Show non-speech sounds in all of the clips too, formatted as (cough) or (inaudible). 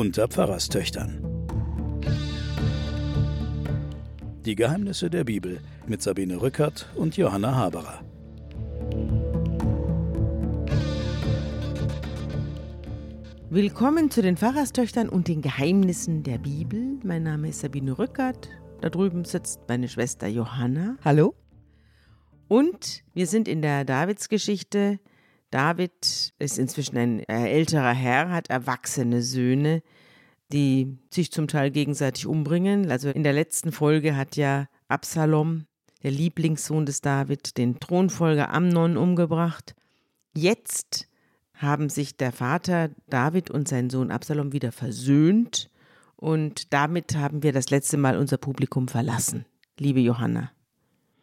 unter Pfarrerstöchtern. Die Geheimnisse der Bibel mit Sabine Rückert und Johanna Haberer. Willkommen zu den Pfarrerstöchtern und den Geheimnissen der Bibel. Mein Name ist Sabine Rückert. Da drüben sitzt meine Schwester Johanna. Hallo. Und wir sind in der Davidsgeschichte. David ist inzwischen ein älterer Herr, hat erwachsene Söhne, die sich zum Teil gegenseitig umbringen. Also in der letzten Folge hat ja Absalom, der Lieblingssohn des David, den Thronfolger Amnon umgebracht. Jetzt haben sich der Vater David und sein Sohn Absalom wieder versöhnt und damit haben wir das letzte Mal unser Publikum verlassen, liebe Johanna.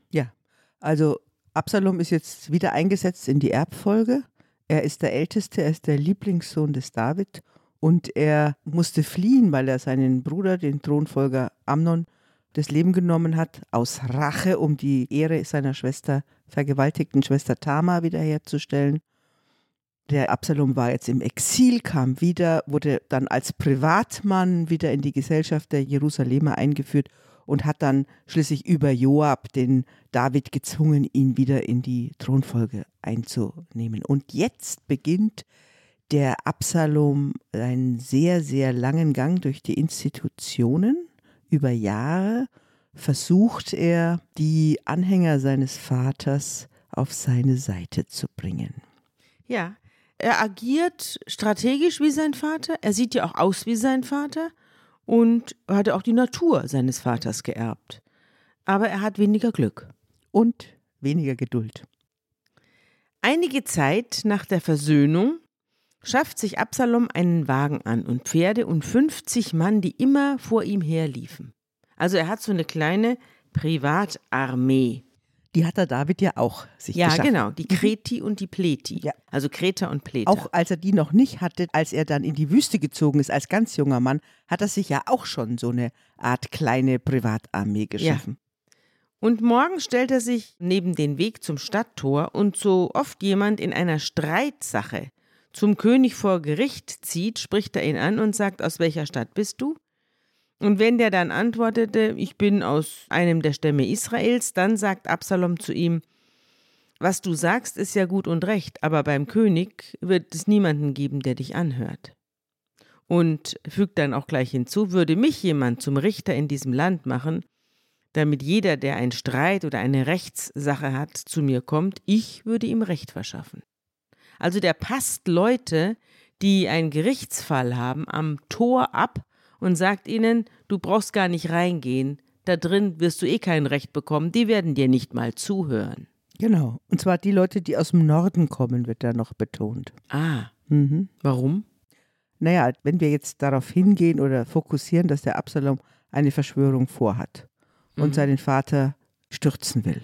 Ja, also Absalom ist jetzt wieder eingesetzt in die Erbfolge. Er ist der Älteste, er ist der Lieblingssohn des David und er musste fliehen, weil er seinen Bruder, den Thronfolger Amnon, das Leben genommen hat, aus Rache, um die Ehre seiner Schwester, vergewaltigten Schwester Tamar wiederherzustellen. Der Absalom war jetzt im Exil, kam wieder, wurde dann als Privatmann wieder in die Gesellschaft der Jerusalemer eingeführt und hat dann schließlich über Joab den David gezwungen, ihn wieder in die Thronfolge einzunehmen. Und jetzt beginnt der Absalom einen sehr, sehr langen Gang durch die Institutionen. Über Jahre versucht er, die Anhänger seines Vaters auf seine Seite zu bringen. Ja, er agiert strategisch wie sein Vater. Er sieht ja auch aus wie sein Vater und hatte auch die Natur seines Vaters geerbt. Aber er hat weniger Glück. Und weniger Geduld. Einige Zeit nach der Versöhnung schafft sich Absalom einen Wagen an und Pferde und 50 Mann, die immer vor ihm herliefen. Also er hat so eine kleine Privatarmee. Die hat der David ja auch sich Ja, geschaffen. genau, die Kreti und die Pleti. Ja. Also Kreta und Pleta. Auch als er die noch nicht hatte, als er dann in die Wüste gezogen ist, als ganz junger Mann, hat er sich ja auch schon so eine Art kleine Privatarmee geschaffen. Und morgen stellt er sich neben den Weg zum Stadttor und so oft jemand in einer Streitsache zum König vor Gericht zieht, spricht er ihn an und sagt, aus welcher Stadt bist du? Und wenn der dann antwortete, ich bin aus einem der Stämme Israels, dann sagt Absalom zu ihm, was du sagst, ist ja gut und recht, aber beim König wird es niemanden geben, der dich anhört. Und fügt dann auch gleich hinzu, würde mich jemand zum Richter in diesem Land machen, damit jeder, der einen Streit oder eine Rechtssache hat, zu mir kommt, ich würde ihm Recht verschaffen. Also der passt Leute, die einen Gerichtsfall haben, am Tor ab und sagt ihnen, du brauchst gar nicht reingehen, da drin wirst du eh kein Recht bekommen, die werden dir nicht mal zuhören. Genau. Und zwar die Leute, die aus dem Norden kommen, wird da noch betont. Ah, Mhm. warum? Naja, wenn wir jetzt darauf hingehen oder fokussieren, dass der Absalom eine Verschwörung vorhat und Mhm. seinen Vater stürzen will,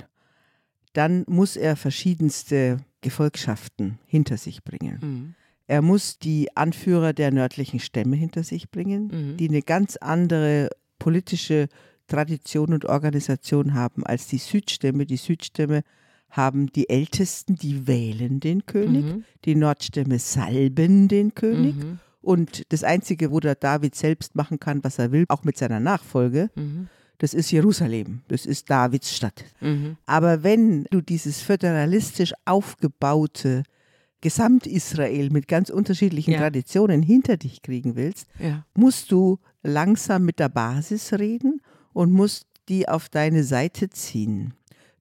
dann muss er verschiedenste Gefolgschaften hinter sich bringen. Mhm. Er muss die Anführer der nördlichen Stämme hinter sich bringen, Mhm. die eine ganz andere politische Tradition und Organisation haben als die Südstämme. Die Südstämme haben die Ältesten, die wählen den König. Mhm. Die Nordstämme salben den König. Mhm. Und das Einzige, wo der David selbst machen kann, was er will, auch mit seiner Nachfolge, Mhm. Das ist Jerusalem. Das ist Davids Stadt. Mhm. Aber wenn du dieses föderalistisch aufgebaute Gesamtisrael mit ganz unterschiedlichen Ja. Traditionen hinter dich kriegen willst, Ja. musst du langsam mit der Basis reden und musst die auf deine Seite ziehen.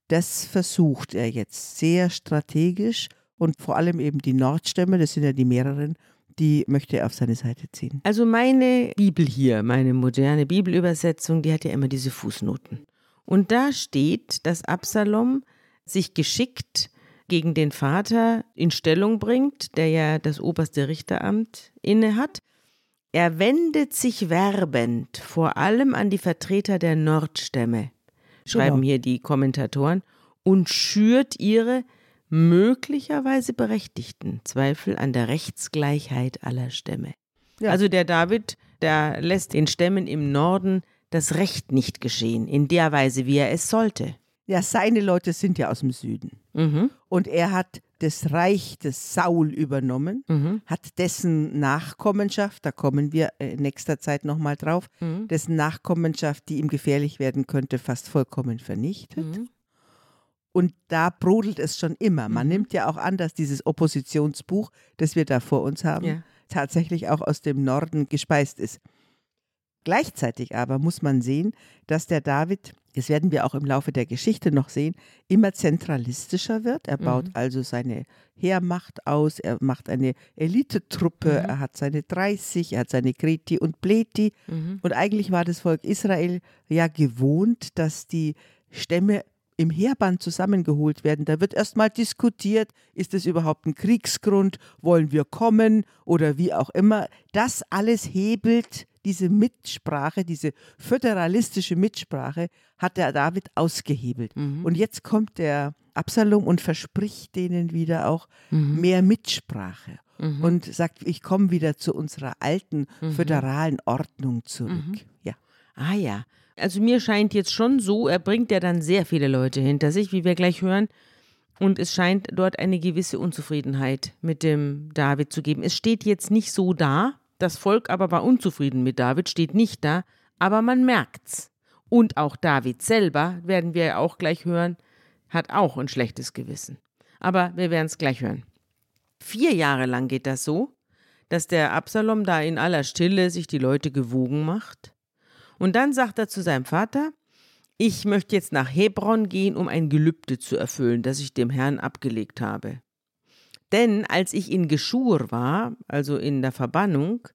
Das versucht er jetzt sehr strategisch und vor allem eben die Nordstämme, das sind ja die mehreren, die möchte er auf seine Seite ziehen. Also meine Bibel hier, meine moderne Bibelübersetzung, die hat ja immer diese Fußnoten. Und da steht, dass Absalom sich geschickt gegen den Vater in Stellung bringt, der ja das oberste Richteramt inne hat. Er wendet sich werbend vor allem an die Vertreter der Nordstämme, schreiben Genau. hier die Kommentatoren, und schürt ihre möglicherweise berechtigten Zweifel an der Rechtsgleichheit aller Stämme. Ja. Also der David, der lässt den Stämmen im Norden das Recht nicht geschehen, in der Weise, wie er es sollte. Ja, seine Leute sind ja aus dem Süden. Mhm. Und er hat das Reich des Saul übernommen, Mhm. hat dessen Nachkommenschaft, da kommen wir in nächster Zeit nochmal drauf, Mhm. dessen Nachkommenschaft, die ihm gefährlich werden könnte, fast vollkommen vernichtet. Und da brodelt es schon immer. Man Mhm. nimmt ja auch an, dass dieses Oppositionsbuch, das wir da vor uns haben, Ja. tatsächlich auch aus dem Norden gespeist ist. Gleichzeitig aber muss man sehen, dass der David, das werden wir auch im Laufe der Geschichte noch sehen, immer zentralistischer wird. Er baut Mhm. also seine Heermacht aus, er macht eine Elitetruppe, Mhm. er hat seine 30, er hat seine Kreti und Pleti. Mhm. Und eigentlich war das Volk Israel ja gewohnt, dass die Stämme im Heerband zusammengeholt werden. Da wird erstmal diskutiert, ist es überhaupt ein Kriegsgrund, wollen wir kommen oder wie auch immer. Das alles hebelt diese Mitsprache, diese föderalistische Mitsprache, hat der David ausgehebelt. Mhm. Und jetzt kommt der Absalom und verspricht denen wieder auch Mhm. mehr Mitsprache Mhm. und sagt, ich komme wieder zu unserer alten Mhm. föderalen Ordnung zurück. Mhm. Ja. Ah ja. Also mir scheint jetzt schon so, er bringt ja dann sehr viele Leute hinter sich, wie wir gleich hören. Und es scheint dort eine gewisse Unzufriedenheit mit dem David zu geben. Es steht jetzt nicht so da, das Volk aber war unzufrieden mit David, steht nicht da, aber man merkt's. Und auch David selber, werden wir ja auch gleich hören, hat auch ein schlechtes Gewissen. Aber wir werden es gleich hören. Vier Jahre lang geht das so, dass der Absalom da in aller Stille sich die Leute gewogen macht. Und dann sagt er zu seinem Vater, ich möchte jetzt nach Hebron gehen, um ein Gelübde zu erfüllen, das ich dem Herrn abgelegt habe. Denn als ich in Geschur war, also in der Verbannung,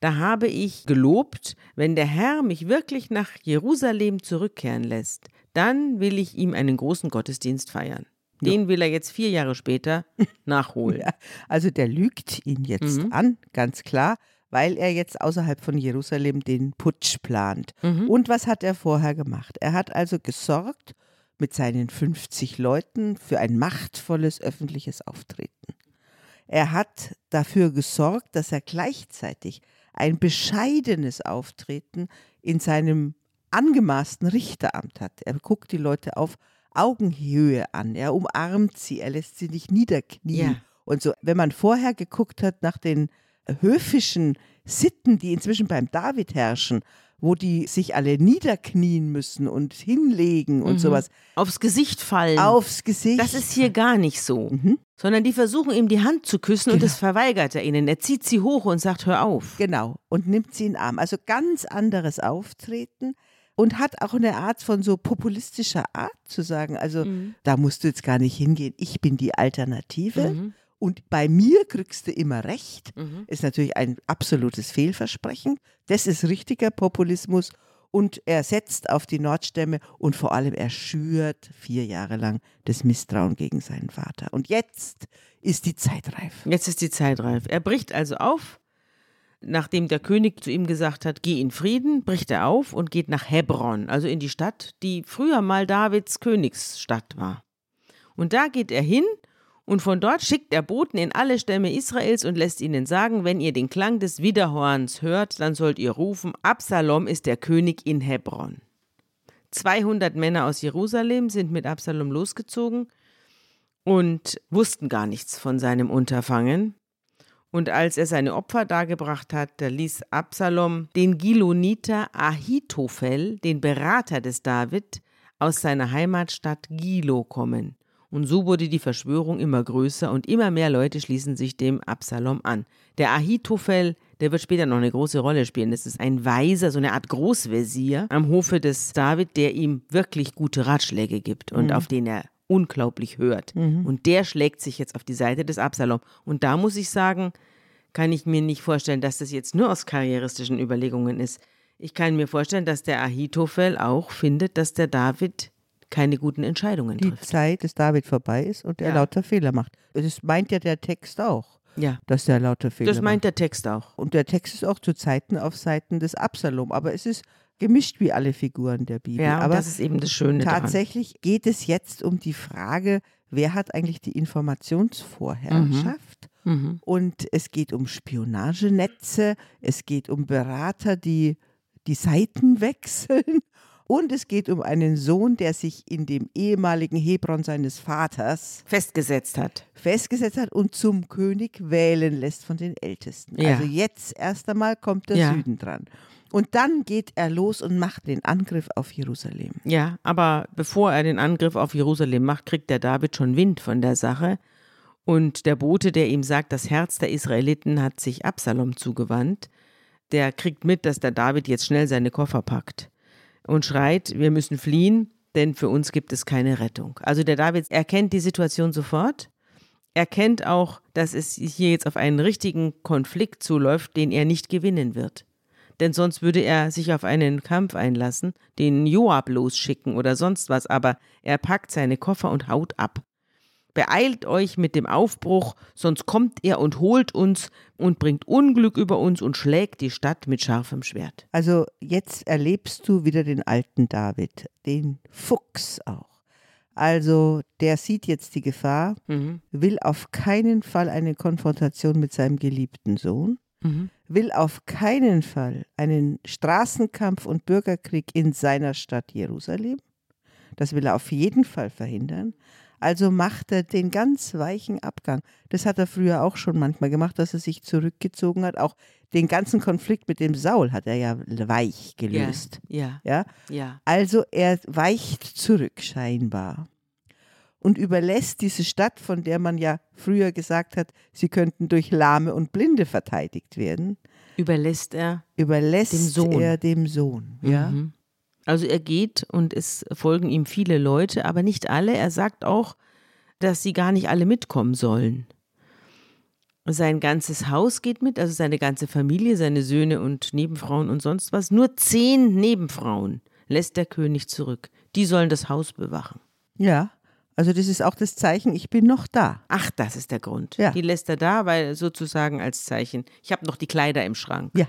da habe ich gelobt, wenn der Herr mich wirklich nach Jerusalem zurückkehren lässt, dann will ich ihm einen großen Gottesdienst feiern. Den will er jetzt vier Jahre später (laughs) nachholen. Ja, also der lügt ihn jetzt Mhm. an, ganz klar, weil er jetzt außerhalb von Jerusalem den Putsch plant. Mhm. Und was hat er vorher gemacht? Er hat also gesorgt mit seinen 50 Leuten für ein machtvolles öffentliches Auftreten. Er hat dafür gesorgt, dass er gleichzeitig ein bescheidenes Auftreten in seinem angemaßten Richteramt hat. Er guckt die Leute auf Augenhöhe an, er umarmt sie, er lässt sie nicht niederknien. Ja. Und so, wenn man vorher geguckt hat nach den höfischen Sitten, die inzwischen beim David herrschen, wo die sich alle niederknien müssen und hinlegen und Mhm. sowas, Aufs Gesicht fallen. aufs Gesicht. Das ist hier gar nicht so. Mhm. Sondern die versuchen ihm die Hand zu küssen und Genau. das verweigert er ihnen. Er zieht sie hoch und sagt, hör auf. Genau, und nimmt sie in den Arm. Also ganz anderes Auftreten und hat auch eine Art von so populistischer Art zu sagen, also Mhm. da musst du jetzt gar nicht hingehen, ich bin die Alternative Mhm. Und bei mir kriegst du immer recht. Mhm. Ist natürlich ein absolutes Fehlversprechen. Das ist richtiger Populismus und er setzt auf die Nordstämme und vor allem er schürt vier Jahre lang das Misstrauen gegen seinen Vater. Und jetzt ist die Zeit reif. Jetzt ist die Zeit reif. Er bricht also auf. Nachdem der König zu ihm gesagt hat, geh in Frieden, bricht er auf und geht nach Hebron, also in die Stadt, die früher mal Davids Königsstadt war. Und da geht er hin und von dort schickt er Boten in alle Stämme Israels und lässt ihnen sagen, wenn ihr den Klang des Widerhorns hört, dann sollt ihr rufen, Absalom ist der König in Hebron. 200 Männer aus Jerusalem sind mit Absalom losgezogen und wussten gar nichts von seinem Unterfangen. Und als er seine Opfer dargebracht hat, da ließ Absalom den Giloniter Ahitophel, den Berater des David, aus seiner Heimatstadt Gilo kommen. Und so wurde die Verschwörung immer größer und immer mehr Leute schließen sich dem Absalom an. Der Ahitophel, der wird später noch eine große Rolle spielen. Das ist ein Weiser, so eine Art Großvezier am Hofe des David, der ihm wirklich gute Ratschläge gibt und auf den er unglaublich hört. Und der schlägt sich jetzt auf die Seite des Absalom. Und da muss ich sagen, kann ich mir nicht vorstellen, dass das jetzt nur aus karrieristischen Überlegungen ist. Ich kann mir vorstellen, dass der Ahitophel auch findet, dass der David keine guten Entscheidungen Die trifft. Zeit des David vorbei ist und er Ja. lauter Fehler macht. Das meint ja der Text auch, Ja, dass er lauter Fehler das macht. meint der Text auch. Und der Text ist auch zu Zeiten auf Seiten des Absalom. Aber es ist gemischt wie alle Figuren der Bibel. Ja, aber das ist eben das Schöne daran. tatsächlich geht es jetzt um die Frage, wer hat eigentlich die Informationsvorherrschaft? Mhm. Und es geht um Spionagenetze, es geht um Berater, die die Seiten (laughs) wechseln. Und es geht um einen Sohn, der sich in dem ehemaligen Hebron seines Vaters Festgesetzt hat. festgesetzt hat und zum König wählen lässt von den Ältesten. Ja. Also jetzt erst einmal kommt der Ja. Süden dran. Und dann geht er los und macht den Angriff auf Jerusalem. Ja, aber bevor er den Angriff auf Jerusalem macht, kriegt der David schon Wind von der Sache. Und der Bote, der ihm sagt, das Herz der Israeliten hat sich Absalom zugewandt, der kriegt mit, dass der David jetzt schnell seine Koffer packt und schreit, wir müssen fliehen, denn für uns gibt es keine Rettung. Also der David erkennt die Situation sofort, erkennt auch, dass es hier jetzt auf einen richtigen Konflikt zuläuft, den er nicht gewinnen wird. Denn sonst würde er sich auf einen Kampf einlassen, den Joab losschicken oder sonst was, aber er packt seine Koffer und haut ab. Beeilt euch mit dem Aufbruch, sonst kommt er und holt uns und bringt Unglück über uns und schlägt die Stadt mit scharfem Schwert. Also jetzt erlebst du wieder den alten David, den Fuchs auch. Also der sieht jetzt die Gefahr, Mhm. will auf keinen Fall eine Konfrontation mit seinem geliebten Sohn, Mhm. will auf keinen Fall einen Straßenkampf und Bürgerkrieg in seiner Stadt Jerusalem. Das will er auf jeden Fall verhindern. Also macht er den ganz weichen Abgang. Das hat er früher auch schon manchmal gemacht, dass er sich zurückgezogen hat. Auch den ganzen Konflikt mit dem Saul hat er ja weich gelöst. Ja, Ja? ja. Also er weicht zurück scheinbar und überlässt diese Stadt, von der man ja früher gesagt hat, sie könnten durch Lahme und Blinde verteidigt werden, Überlässt er. überlässt Dem Sohn. er dem Sohn. Ja? Mhm. Also er geht und es folgen ihm viele Leute, aber nicht alle. Er sagt auch, dass sie gar nicht alle mitkommen sollen. Sein ganzes Haus geht mit, also seine ganze Familie, seine Söhne und Nebenfrauen und sonst was. Nur zehn Nebenfrauen lässt der König zurück. Die sollen das Haus bewachen. ja, also das ist auch das Zeichen, ich bin noch da. Ach, das ist der Grund. Ja. Die lässt er da, weil sozusagen als Zeichen, ich habe noch die Kleider im Schrank. Ja.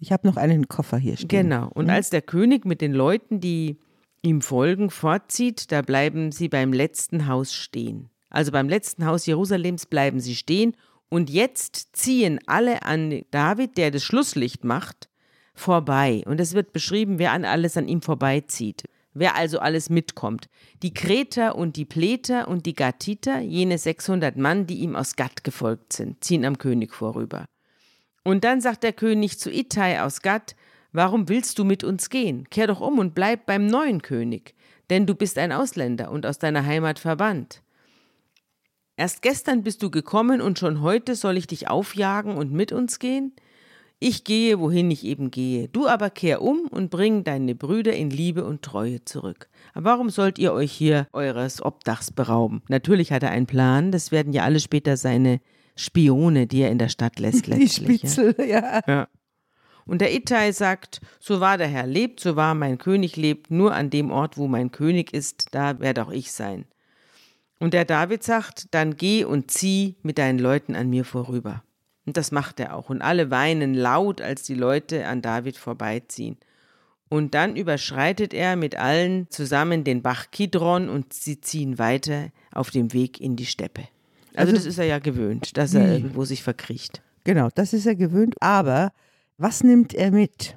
Ich habe noch einen Koffer hier stehen. Genau. Und als der König mit den Leuten, die ihm folgen, fortzieht, da bleiben sie beim letzten Haus stehen. Also beim letzten Haus Jerusalems bleiben sie stehen. Und jetzt ziehen alle an David, der das Schlusslicht macht, vorbei. Und es wird beschrieben, wer an alles an ihm vorbeizieht. Wer also alles mitkommt. Die Kreter und die Pleter und die Gatiter, jene 600 Mann, die ihm aus Gatt gefolgt sind, ziehen am König vorüber. Und dann sagt der König zu Ittai aus Gatt, warum willst du mit uns gehen? Kehr doch um und bleib beim neuen König, denn du bist ein Ausländer und aus deiner Heimat verbannt. Erst gestern bist du gekommen und schon heute soll ich dich aufjagen und mit uns gehen? Ich gehe, wohin ich eben gehe. Du aber kehr um und bring deine Brüder in Liebe und Treue zurück. Aber warum sollt ihr euch hier eures Obdachs berauben? Natürlich hat er einen Plan, das werden ja alle später seine Spione, die er in der Stadt (laughs) lässt Die letztlich. ja. Spitzel, ja. Ja. Und der Ittai sagt, so wahr der Herr lebt, so wahr mein König lebt, nur an dem Ort, wo mein König ist, da werde auch ich sein. Und der David sagt, dann geh und zieh mit deinen Leuten an mir vorüber. Und das macht er auch. Und alle weinen laut, als die Leute an David vorbeiziehen. Und dann überschreitet er mit allen zusammen den Bach Kidron und sie ziehen weiter auf dem Weg in die Steppe. Also, Also- das ist er ja gewöhnt, dass er irgendwo sich verkriecht. Genau, das ist er gewöhnt. Aber was nimmt er mit?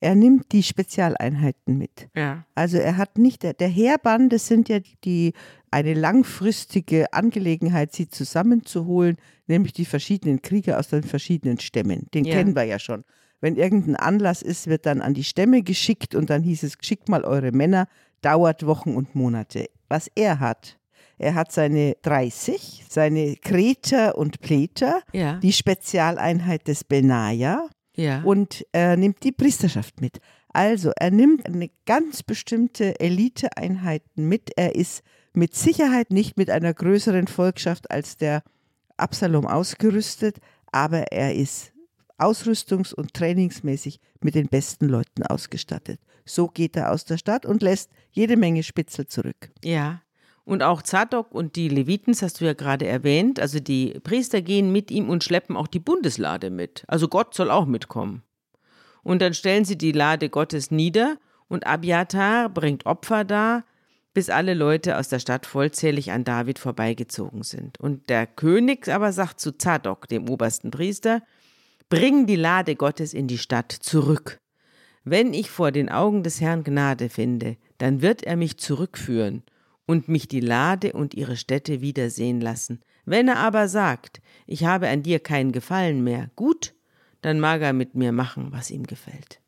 Er nimmt die Spezialeinheiten mit. Ja. Also er hat nicht, der, der Heerband, das sind ja die, eine langfristige Angelegenheit, sie zusammenzuholen, nämlich die verschiedenen Krieger aus den verschiedenen Stämmen. Den Ja. kennen wir ja schon. Wenn irgendein Anlass ist, wird dann an die Stämme geschickt und dann hieß es, schickt mal eure Männer, dauert Wochen und Monate. Was er hat, er hat seine 30, seine Kreter und Pleter, Ja. die Spezialeinheit des Benaja, Ja. und er nimmt die Priesterschaft mit. Also er nimmt eine ganz bestimmte Eliteeinheiten mit. Er ist mit Sicherheit nicht mit einer größeren Volkschaft als der Absalom ausgerüstet, aber er ist ausrüstungs- und trainingsmäßig mit den besten Leuten ausgestattet. So geht er aus der Stadt und lässt jede Menge Spitzel zurück. Ja. Und auch Zadok und die Leviten, das hast du ja gerade erwähnt, also die Priester gehen mit ihm und schleppen auch die Bundeslade mit. Also Gott soll auch mitkommen. Und dann stellen sie die Lade Gottes nieder und Abiatar bringt Opfer dar, bis alle Leute aus der Stadt vollzählig an David vorbeigezogen sind. Und der König aber sagt zu Zadok, dem obersten Priester, bring die Lade Gottes in die Stadt zurück. Wenn ich vor den Augen des Herrn Gnade finde, dann wird er mich zurückführen und mich die Lade und ihre Städte wiedersehen lassen. Wenn er aber sagt, ich habe an dir keinen Gefallen mehr, gut, dann mag er mit mir machen, was ihm gefällt.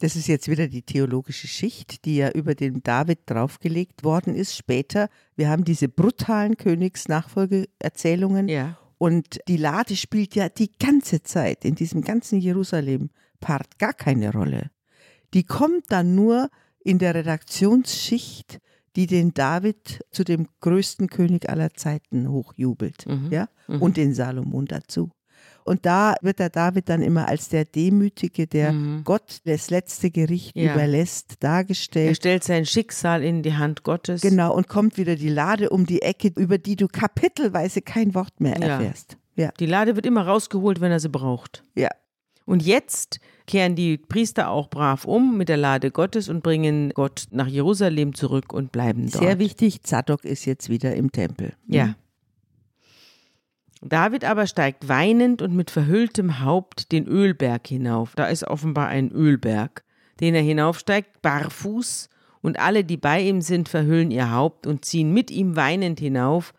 Das ist jetzt wieder die theologische Schicht, die ja über den David draufgelegt worden ist. Später, wir haben diese brutalen Königsnachfolgeerzählungen. Ja. Und die Lade spielt ja die ganze Zeit in diesem ganzen Jerusalem-Part gar keine Rolle. Die kommt dann nur in der Redaktionsschicht, die den David zu dem größten König aller Zeiten hochjubelt. Mhm. Ja? Mhm. Und den Salomon dazu. Und da wird der David dann immer als der Demütige, der Mhm. Gott das letzte Gericht Ja. überlässt, Er dargestellt. stellt sein Schicksal in die Hand Gottes. Genau, und kommt wieder die Lade um die Ecke, über die du kapitelweise kein Wort mehr Ja. erfährst. Ja, Die Lade wird immer rausgeholt, wenn er sie braucht. ja. Und jetzt kehren die Priester auch brav um mit der Lade Gottes und bringen Gott nach Jerusalem zurück und bleiben dort. Sehr wichtig, Zadok ist jetzt wieder im Tempel. Ja. David aber steigt weinend und mit verhülltem Haupt den Ölberg hinauf. Da ist offenbar ein Ölberg, den er hinaufsteigt, barfuß, und alle, die bei ihm sind, verhüllen ihr Haupt und ziehen mit ihm weinend hinauf.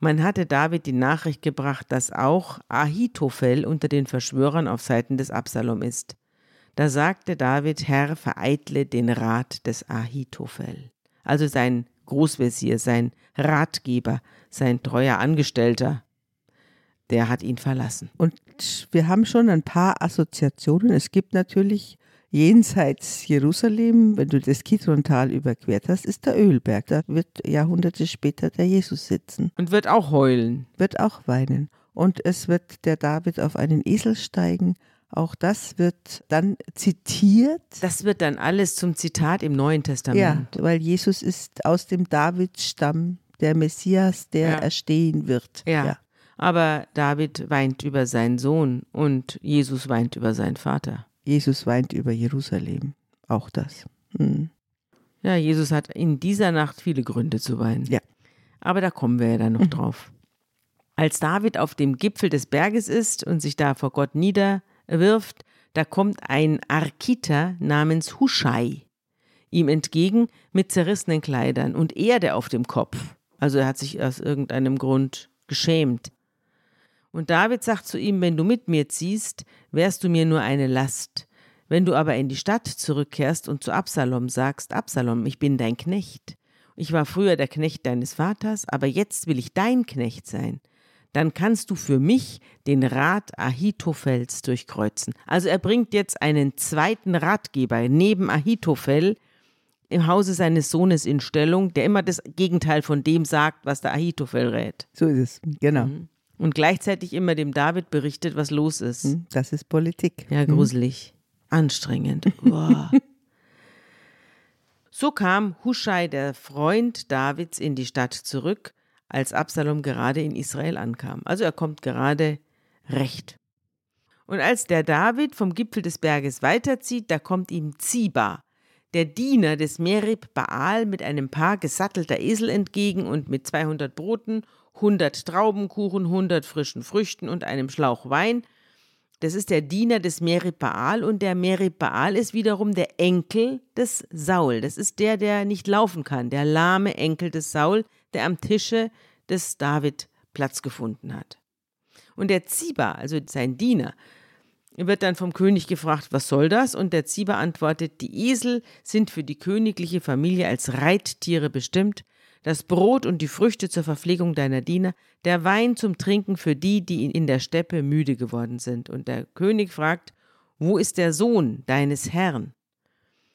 Man hatte David die Nachricht gebracht, dass auch Ahitophel unter den Verschwörern auf Seiten des Absalom ist. Da sagte David, Herr, vereitle den Rat des Ahitophel. Also sein Großvezier, sein Ratgeber, sein treuer Angestellter, der hat ihn verlassen. Und wir haben schon ein paar Assoziationen. Es gibt natürlich jenseits Jerusalem, wenn du das Kidrontal überquert hast, ist der Ölberg. Da wird Jahrhunderte später der Jesus sitzen, Und wird auch heulen. wird auch weinen. Und es wird der David auf einen Esel steigen. Auch das wird dann zitiert. Das wird dann alles zum Zitat im Neuen Ja, Testament. weil Jesus ist aus dem Davidstamm der Messias, der Ja. erstehen wird. Ja. Aber David weint über seinen Sohn und Jesus weint über seinen Vater. Jesus weint über Jerusalem. Auch das. Hm. Ja, Jesus hat in dieser Nacht viele Gründe zu weinen. Ja. Aber da kommen wir ja dann noch drauf. Als David auf dem Gipfel des Berges ist und sich da vor Gott niederwirft, da kommt ein Arkiter namens Huschai ihm entgegen mit zerrissenen Kleidern und Erde auf dem Kopf. Also er hat sich aus irgendeinem Grund geschämt. Und David sagt zu ihm, wenn du mit mir ziehst, wärst du mir nur eine Last. Wenn du aber in die Stadt zurückkehrst und zu Absalom sagst, Absalom, ich bin dein Knecht. Ich war früher der Knecht deines Vaters, aber jetzt will ich dein Knecht sein. Dann kannst du für mich den Rat Ahitophels durchkreuzen. Also er bringt jetzt einen zweiten Ratgeber neben Ahitophel im Hause seines Sohnes in Stellung, der immer das Gegenteil von dem sagt, was der Ahitophel rät. So ist es. Genau. Mhm. Und gleichzeitig immer dem David berichtet, was los ist. Hm, Das ist Politik. Ja, gruselig. Anstrengend. Boah. (laughs) so kam Huschai, der Freund Davids, in die Stadt zurück, als Absalom gerade in Israel ankam. Also er kommt gerade recht. Und als der David vom Gipfel des Berges weiterzieht, da kommt ihm Ziba, der Diener des Merib Baal, mit einem Paar gesattelter Esel entgegen und mit 200 Broten, 100 Traubenkuchen, 100 frischen Früchten und einem Schlauch Wein. Das ist der Diener des Merib Baal und der Merib Baal ist wiederum der Enkel des Saul. Das ist der, der nicht laufen kann, der lahme Enkel des Saul, der am Tische des David Platz gefunden hat. Und der Ziba, also sein Diener, wird dann vom König gefragt, was soll das? Und der Ziba antwortet, die Esel sind für die königliche Familie als Reittiere bestimmt, das Brot und die Früchte zur Verpflegung deiner Diener, der Wein zum Trinken für die, die in der Steppe müde geworden sind. Und der König fragt, wo ist der Sohn deines Herrn?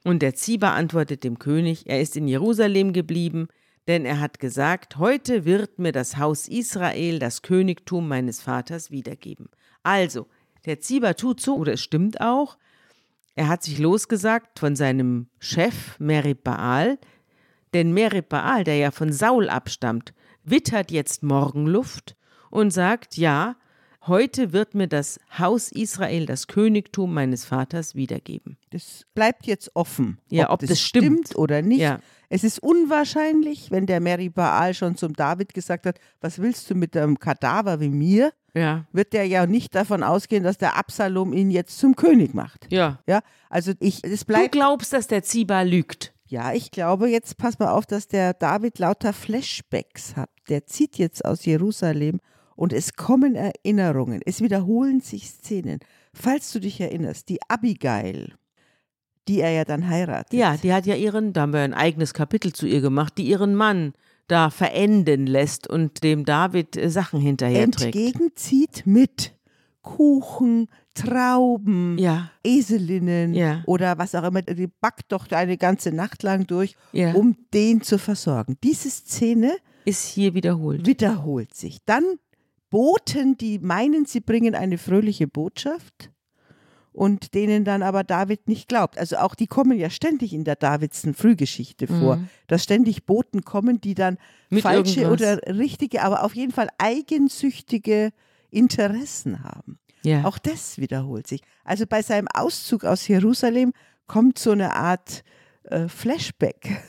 Und der Ziba antwortet dem König, er ist in Jerusalem geblieben, denn er hat gesagt, heute wird mir das Haus Israel das Königtum meines Vaters wiedergeben. Also, der Ziba tut so, oder es stimmt auch, er hat sich losgesagt von seinem Chef Merib Baal, denn Merib Baal, der ja von Saul abstammt, wittert jetzt Morgenluft und sagt, ja, heute wird mir das Haus Israel das Königtum meines Vaters wiedergeben. Das bleibt jetzt offen. Ja, ob das stimmt. oder nicht. Ja. Es ist unwahrscheinlich, wenn der Meri Baal schon zum David gesagt hat, was willst du mit einem Kadaver wie mir? Ja. wird der ja nicht davon ausgehen, dass der Absalom ihn jetzt zum König macht. Ja. Ja, also ich, es Du bleibt. glaubst, dass der Ziba lügt. Ja, ich glaube, jetzt pass mal auf, dass der David lauter Flashbacks hat. Der zieht jetzt aus Jerusalem und es kommen Erinnerungen, es wiederholen sich Szenen. Falls du dich erinnerst, die Abigail, die er ja dann heiratet. Ja, die hat ja ihren, da haben wir ein eigenes Kapitel zu ihr gemacht, die ihren Mann da verenden lässt und dem David äh, Sachen hinterher trägt. entgegenzieht mit Kuchen, Trauben, Ja, Eselinnen Ja. oder was auch immer. Die backt doch eine ganze Nacht lang durch, Ja. um den zu versorgen. Diese Szene ist hier wiederholt. wiederholt sich. Dann Boten, die meinen, sie bringen eine fröhliche Botschaft und denen dann aber David nicht glaubt. Also auch die kommen ja ständig in der Davidsen Frühgeschichte vor, dass ständig Boten kommen, die dann Mhm. Mit falsche irgendwas. oder richtige, aber auf jeden Fall eigensüchtige Interessen haben. Ja. Auch das wiederholt sich. Also bei seinem Auszug aus Jerusalem kommt so eine Art äh, Flashback.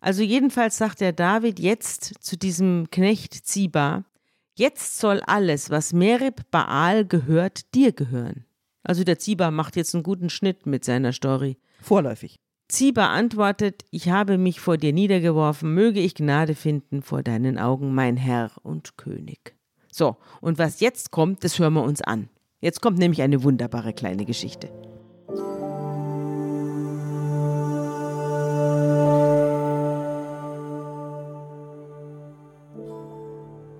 Also jedenfalls sagt der David jetzt zu diesem Knecht Ziba, jetzt soll alles, was Merib Baal gehört, dir gehören. Also der Ziba macht jetzt einen guten Schnitt mit seiner Story. Vorläufig. Ziba antwortet, ich habe mich vor dir niedergeworfen, möge ich Gnade finden vor deinen Augen, mein Herr und König. So, und was jetzt kommt, das hören wir uns an. Jetzt kommt nämlich eine wunderbare kleine Geschichte.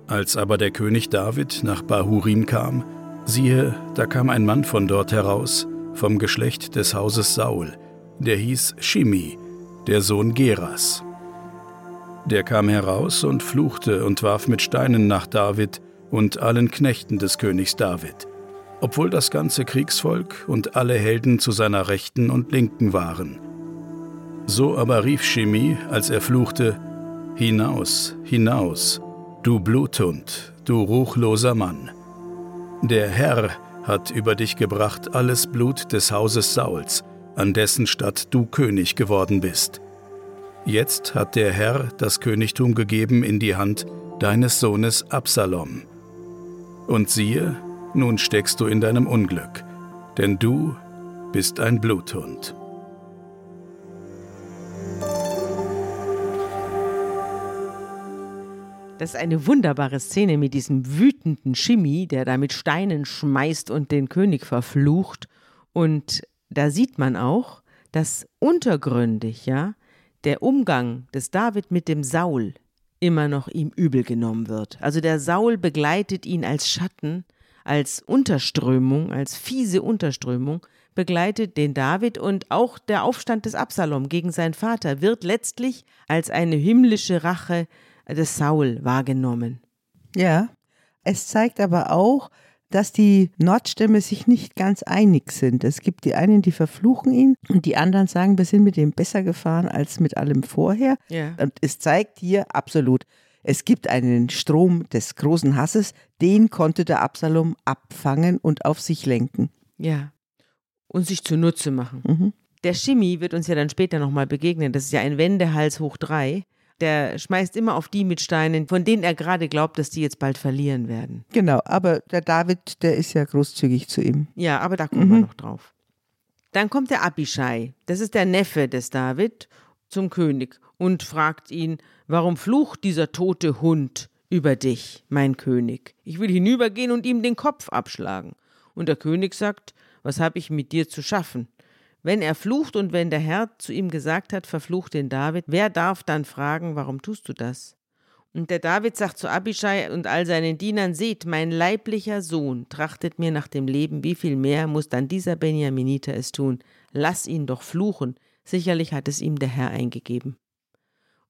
Als aber der König David nach Bahurim kam, siehe, da kam ein Mann von dort heraus, vom Geschlecht des Hauses Saul, der hieß Shimi, der Sohn Geras. Der kam heraus und fluchte und warf mit Steinen nach David und allen Knechten des Königs David, obwohl das ganze Kriegsvolk und alle Helden zu seiner Rechten und Linken waren. So aber rief Shimi, als er fluchte, Hinaus, hinaus, du Bluthund, du ruchloser Mann. Der Herr hat über dich gebracht alles Blut des Hauses Sauls, an dessen Stadt du König geworden bist. Jetzt hat der Herr das Königtum gegeben in die Hand deines Sohnes Absalom. Und siehe, nun steckst du in deinem Unglück, denn du bist ein Bluthund. Das ist eine wunderbare Szene mit diesem wütenden Shimi, der da mit Steinen schmeißt und den König verflucht. Und da sieht man auch, dass untergründig, ja, der Umgang des David mit dem Saul immer noch ihm übel genommen wird. Also der Saul begleitet ihn als Schatten, als Unterströmung, als fiese Unterströmung, begleitet den David und auch der Aufstand des Absalom gegen seinen Vater wird letztlich als eine himmlische Rache des Saul wahrgenommen. Ja, es zeigt aber auch, dass die Nordstämme sich nicht ganz einig sind. Es gibt die einen, die verfluchen ihn und die anderen sagen, wir sind mit ihm besser gefahren als mit allem vorher. Ja. Und es zeigt hier absolut, es gibt einen Strom des großen Hasses, den konnte der Absalom abfangen und auf sich lenken. Ja. Und sich zunutze machen. Mhm. Der Shimi wird uns ja dann später nochmal begegnen. Das ist ja ein Wendehals hoch drei. Der schmeißt immer auf die mit Steinen, von denen er gerade glaubt, dass die jetzt bald verlieren werden. Genau, aber der David, der ist ja großzügig zu ihm. Ja, aber da kommen wir noch drauf. Dann kommt der Abishai, das ist der Neffe des David, zum König und fragt ihn, warum flucht dieser tote Hund über dich, mein König? Ich will hinübergehen und ihm den Kopf abschlagen. Und der König sagt, was habe ich mit dir zu schaffen? Wenn er flucht und wenn der Herr zu ihm gesagt hat, verfluch den David, wer darf dann fragen, warum tust du das? Und der David sagt zu Abishai und all seinen Dienern, seht, mein leiblicher Sohn trachtet mir nach dem Leben, wie viel mehr muss dann dieser Benjaminiter es tun? Lass ihn doch fluchen, sicherlich hat es ihm der Herr eingegeben.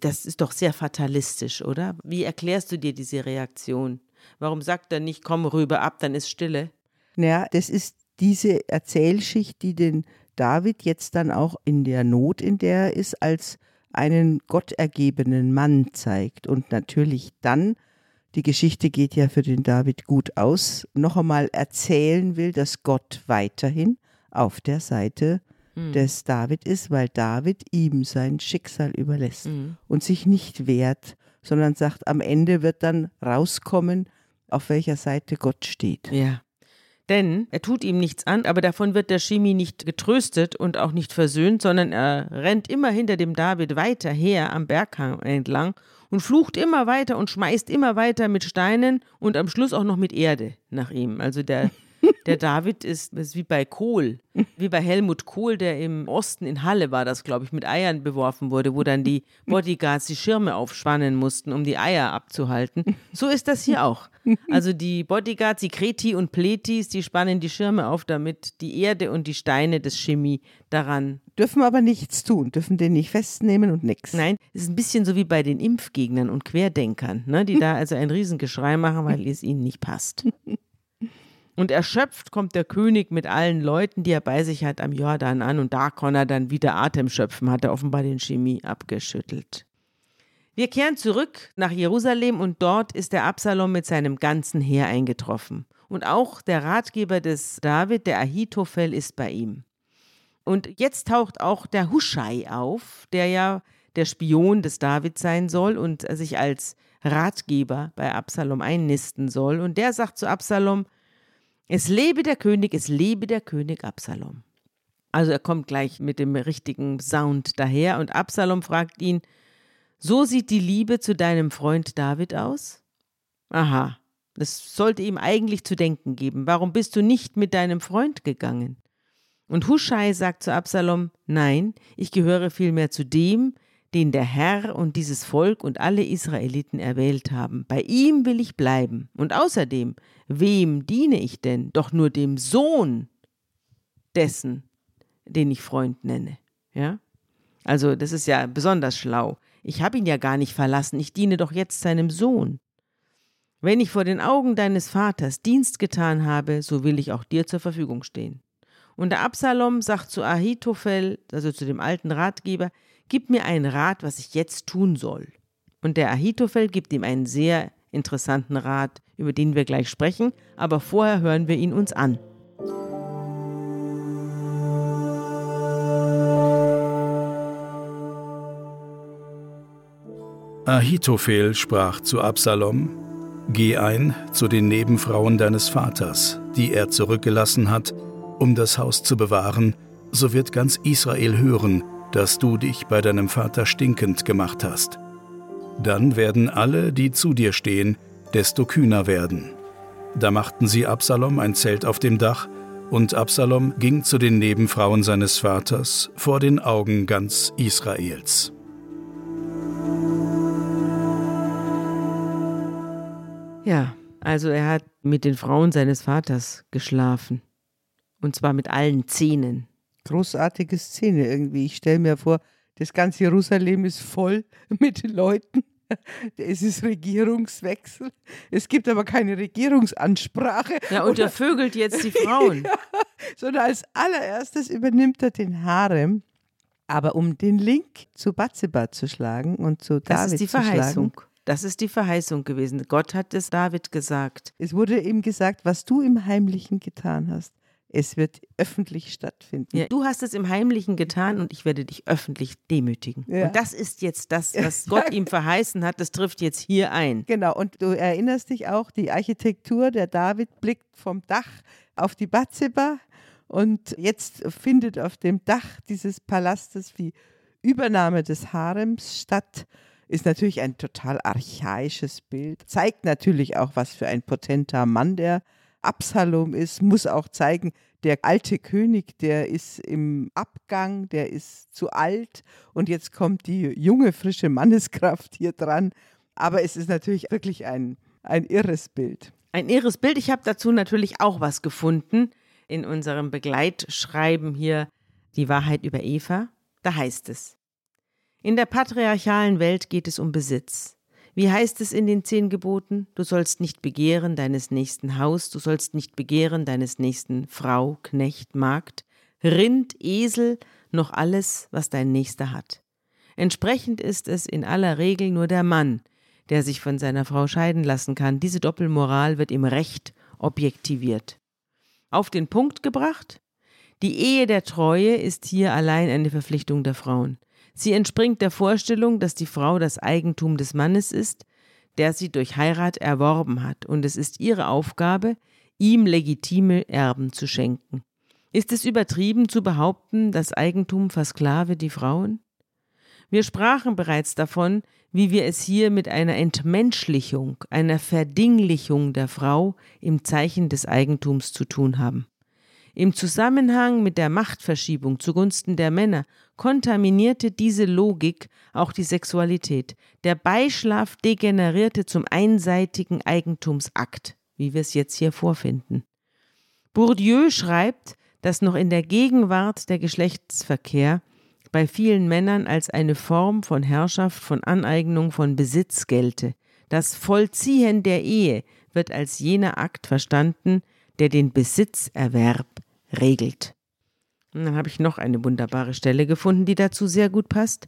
Das ist doch sehr fatalistisch, oder? Wie erklärst du dir diese Reaktion? Warum sagt er nicht, komm rüber ab, dann ist Stille? Naja, das ist diese Erzählschicht, die den David jetzt dann auch in der Not, in der er ist, als einen gottergebenen Mann zeigt. Und natürlich dann, die Geschichte geht ja für den David gut aus, noch einmal erzählen will, dass Gott weiterhin auf der Seite des David ist, weil David ihm sein Schicksal überlässt und sich nicht wehrt, sondern sagt, am Ende wird dann rauskommen, auf welcher Seite Gott steht. Ja. Denn er tut ihm nichts an, aber davon wird der Shimi nicht getröstet und auch nicht versöhnt, sondern er rennt immer hinter dem David weiter her am Berghang entlang und flucht immer weiter und schmeißt immer weiter mit Steinen und am Schluss auch noch mit Erde nach ihm. Also der (laughs) der David ist, ist wie bei Kohl, wie bei Helmut Kohl, der im Osten in Halle war das, glaube ich, mit Eiern beworfen wurde, wo dann die Bodyguards die Schirme aufspannen mussten, um die Eier abzuhalten. So ist das hier auch. Also die Bodyguards, die Kreti und Pletis, die spannen die Schirme auf, damit die Erde und die Steine des Chemie daran dürfen aber nichts tun, dürfen den nicht festnehmen und nichts. Nein, es ist ein bisschen so wie bei den Impfgegnern und Querdenkern, ne, die da also ein Riesengeschrei machen, weil es ihnen nicht passt. Und erschöpft kommt der König mit allen Leuten, die er bei sich hat, am Jordan an. Und da kann er dann wieder Atem schöpfen, hat er offenbar den Chemie abgeschüttelt. Wir kehren zurück nach Jerusalem und dort ist der Absalom mit seinem ganzen Heer eingetroffen. Und auch der Ratgeber des David, der Ahitophel, ist bei ihm. Und jetzt taucht auch der Huschai auf, der ja der Spion des David sein soll und sich als Ratgeber bei Absalom einnisten soll. Und der sagt zu Absalom, es lebe der König, es lebe der König Absalom. Also er kommt gleich mit dem richtigen Sound daher und Absalom fragt ihn, so sieht die Liebe zu deinem Freund David aus? Aha, das sollte ihm eigentlich zu denken geben. Warum bist du nicht mit deinem Freund gegangen? Und Huschai sagt zu Absalom, nein, ich gehöre vielmehr zu dem, den der Herr und dieses Volk und alle Israeliten erwählt haben. Bei ihm will ich bleiben. Und außerdem, wem diene ich denn? Doch nur dem Sohn dessen, den ich Freund nenne. Ja? Also, das ist ja besonders schlau. Ich habe ihn ja gar nicht verlassen, ich diene doch jetzt seinem Sohn. Wenn ich vor den Augen deines Vaters Dienst getan habe, so will ich auch dir zur Verfügung stehen. Und der Absalom sagt zu Ahitophel, also zu dem alten Ratgeber, Gib mir einen Rat, was ich jetzt tun soll. Und der Ahitophel gibt ihm einen sehr interessanten Rat, über den wir gleich sprechen, aber vorher hören wir ihn uns an. Ahitophel sprach zu Absalom: Geh ein zu den Nebenfrauen deines Vaters, die er zurückgelassen hat, um das Haus zu bewahren, so wird ganz Israel hören, dass du dich bei deinem Vater stinkend gemacht hast. Dann werden alle, die zu dir stehen, desto kühner werden. Da machten sie Absalom ein Zelt auf dem Dach, und Absalom ging zu den Nebenfrauen seines Vaters vor den Augen ganz Israels. Ja, also er hat mit den Frauen seines Vaters geschlafen. Und zwar mit allen Zähnen großartige Szene irgendwie. Ich stelle mir vor, das ganze Jerusalem ist voll (laughs) mit Leuten. Es ist Regierungswechsel. Es gibt aber keine Regierungsansprache. Ja, und er vögelt jetzt die (laughs) Frauen. ja, sondern als allererstes übernimmt er den Harem. Aber um den Link zu Batzeba zu schlagen und zu das David ist die zu Verheißung. schlagen. Das ist die Verheißung gewesen. Gott hat es David gesagt. Es wurde ihm gesagt, was du im Heimlichen getan hast, es wird öffentlich stattfinden. Ja, du hast es im Heimlichen getan und ich werde dich öffentlich demütigen. Ja. Und das ist jetzt das, was Gott (laughs) ihm verheißen hat, das trifft jetzt hier ein. Genau, und du erinnerst dich auch, die Architektur, der David blickt vom Dach auf die Batzeba und jetzt findet auf dem Dach dieses Palastes die Übernahme des Harems statt ist natürlich ein total archaisches Bild, zeigt natürlich auch, was für ein potenter Mann der Absalom ist, muss auch zeigen, der alte König, der ist im Abgang, der ist zu alt und jetzt kommt die junge, frische Manneskraft hier dran. Aber es ist natürlich wirklich ein, ein irres Bild. Ein irres Bild. Ich habe dazu natürlich auch was gefunden in unserem Begleitschreiben hier, die Wahrheit über Eva. Da heißt es, in der patriarchalen Welt geht es um Besitz. Wie heißt es in den zehn Geboten? Du sollst nicht begehren deines nächsten Haus, du sollst nicht begehren deines nächsten Frau, Knecht, Magd, Rind, Esel, noch alles, was dein Nächster hat. Entsprechend ist es in aller Regel nur der Mann, der sich von seiner Frau scheiden lassen kann. Diese Doppelmoral wird im Recht objektiviert. Auf den Punkt gebracht? Die Ehe der Treue ist hier allein eine Verpflichtung der Frauen. Sie entspringt der Vorstellung, dass die Frau das Eigentum des Mannes ist, der sie durch Heirat erworben hat, und es ist ihre Aufgabe, ihm legitime Erben zu schenken. Ist es übertrieben zu behaupten, das Eigentum versklave die Frauen? Wir sprachen bereits davon, wie wir es hier mit einer Entmenschlichung, einer Verdinglichung der Frau im Zeichen des Eigentums zu tun haben. Im Zusammenhang mit der Machtverschiebung zugunsten der Männer kontaminierte diese Logik auch die Sexualität. Der Beischlaf degenerierte zum einseitigen Eigentumsakt, wie wir es jetzt hier vorfinden. Bourdieu schreibt, dass noch in der Gegenwart der Geschlechtsverkehr bei vielen Männern als eine Form von Herrschaft, von Aneignung, von Besitz gelte. Das Vollziehen der Ehe wird als jener Akt verstanden, der den Besitzerwerb regelt. Und dann habe ich noch eine wunderbare Stelle gefunden, die dazu sehr gut passt.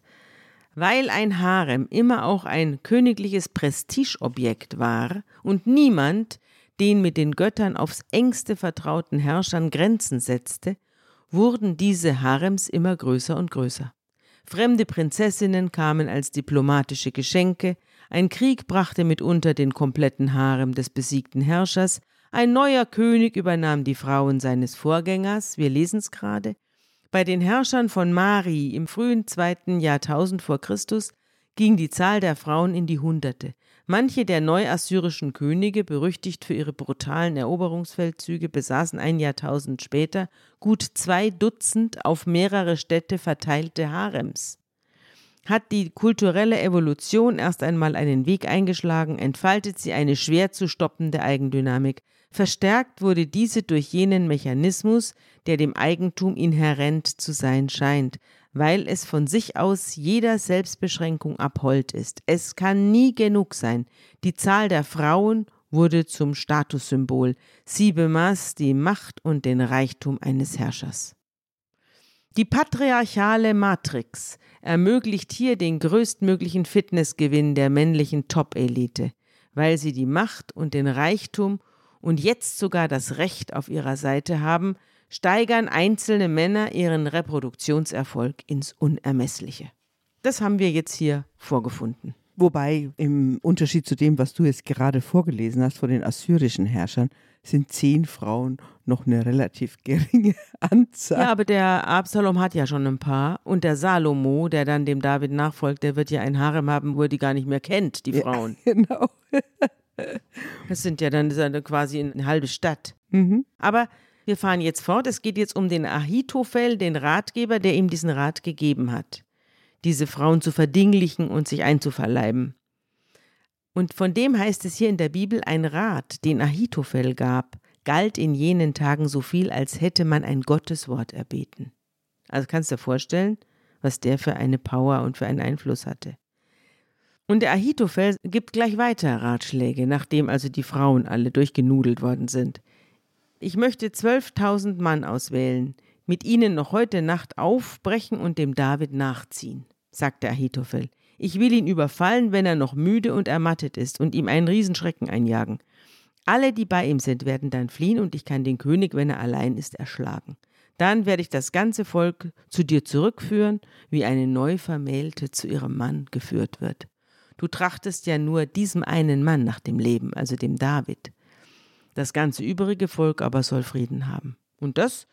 Weil ein Harem immer auch ein königliches Prestigeobjekt war und niemand den mit den Göttern aufs engste vertrauten Herrschern Grenzen setzte, wurden diese Harems immer größer und größer. Fremde Prinzessinnen kamen als diplomatische Geschenke, ein Krieg brachte mitunter den kompletten Harem des besiegten Herrschers, ein neuer König übernahm die Frauen seines Vorgängers, wir lesen es gerade. Bei den Herrschern von Mari im frühen zweiten Jahrtausend vor Christus ging die Zahl der Frauen in die Hunderte. Manche der neuassyrischen Könige, berüchtigt für ihre brutalen Eroberungsfeldzüge, besaßen ein Jahrtausend später gut zwei Dutzend auf mehrere Städte verteilte Harems hat die kulturelle Evolution erst einmal einen Weg eingeschlagen, entfaltet sie eine schwer zu stoppende Eigendynamik. Verstärkt wurde diese durch jenen Mechanismus, der dem Eigentum inhärent zu sein scheint, weil es von sich aus jeder Selbstbeschränkung abhold ist. Es kann nie genug sein. Die Zahl der Frauen wurde zum Statussymbol. Sie bemaß die Macht und den Reichtum eines Herrschers. Die patriarchale Matrix ermöglicht hier den größtmöglichen Fitnessgewinn der männlichen Top-Elite, weil sie die Macht und den Reichtum und jetzt sogar das Recht auf ihrer Seite haben, steigern einzelne Männer ihren Reproduktionserfolg ins Unermessliche. Das haben wir jetzt hier vorgefunden. Wobei im Unterschied zu dem, was du jetzt gerade vorgelesen hast von den assyrischen Herrschern, sind zehn Frauen noch eine relativ geringe (laughs) Anzahl. Ja, aber der Absalom hat ja schon ein paar. Und der Salomo, der dann dem David nachfolgt, der wird ja ein Harem haben, wo er die gar nicht mehr kennt, die Frauen. Ja, (laughs) genau. Das sind ja dann quasi eine halbe Stadt. Mhm. Aber wir fahren jetzt fort. Es geht jetzt um den Ahitophel, den Ratgeber, der ihm diesen Rat gegeben hat, diese Frauen zu verdinglichen und sich einzuverleiben. Und von dem heißt es hier in der Bibel, ein Rat, den Ahitophel gab, galt in jenen Tagen so viel, als hätte man ein Gotteswort erbeten. Also kannst du dir vorstellen, was der für eine Power und für einen Einfluss hatte. Und der Ahitophel gibt gleich weiter Ratschläge, nachdem also die Frauen alle durchgenudelt worden sind. Ich möchte zwölftausend Mann auswählen, mit ihnen noch heute Nacht aufbrechen und dem David nachziehen, sagt der Ahitophel. Ich will ihn überfallen, wenn er noch müde und ermattet ist, und ihm einen Riesenschrecken einjagen. Alle, die bei ihm sind, werden dann fliehen, und ich kann den König, wenn er allein ist, erschlagen. Dann werde ich das ganze Volk zu dir zurückführen, wie eine Neuvermählte zu ihrem Mann geführt wird. Du trachtest ja nur diesem einen Mann nach dem Leben, also dem David. Das ganze übrige Volk aber soll Frieden haben. Und das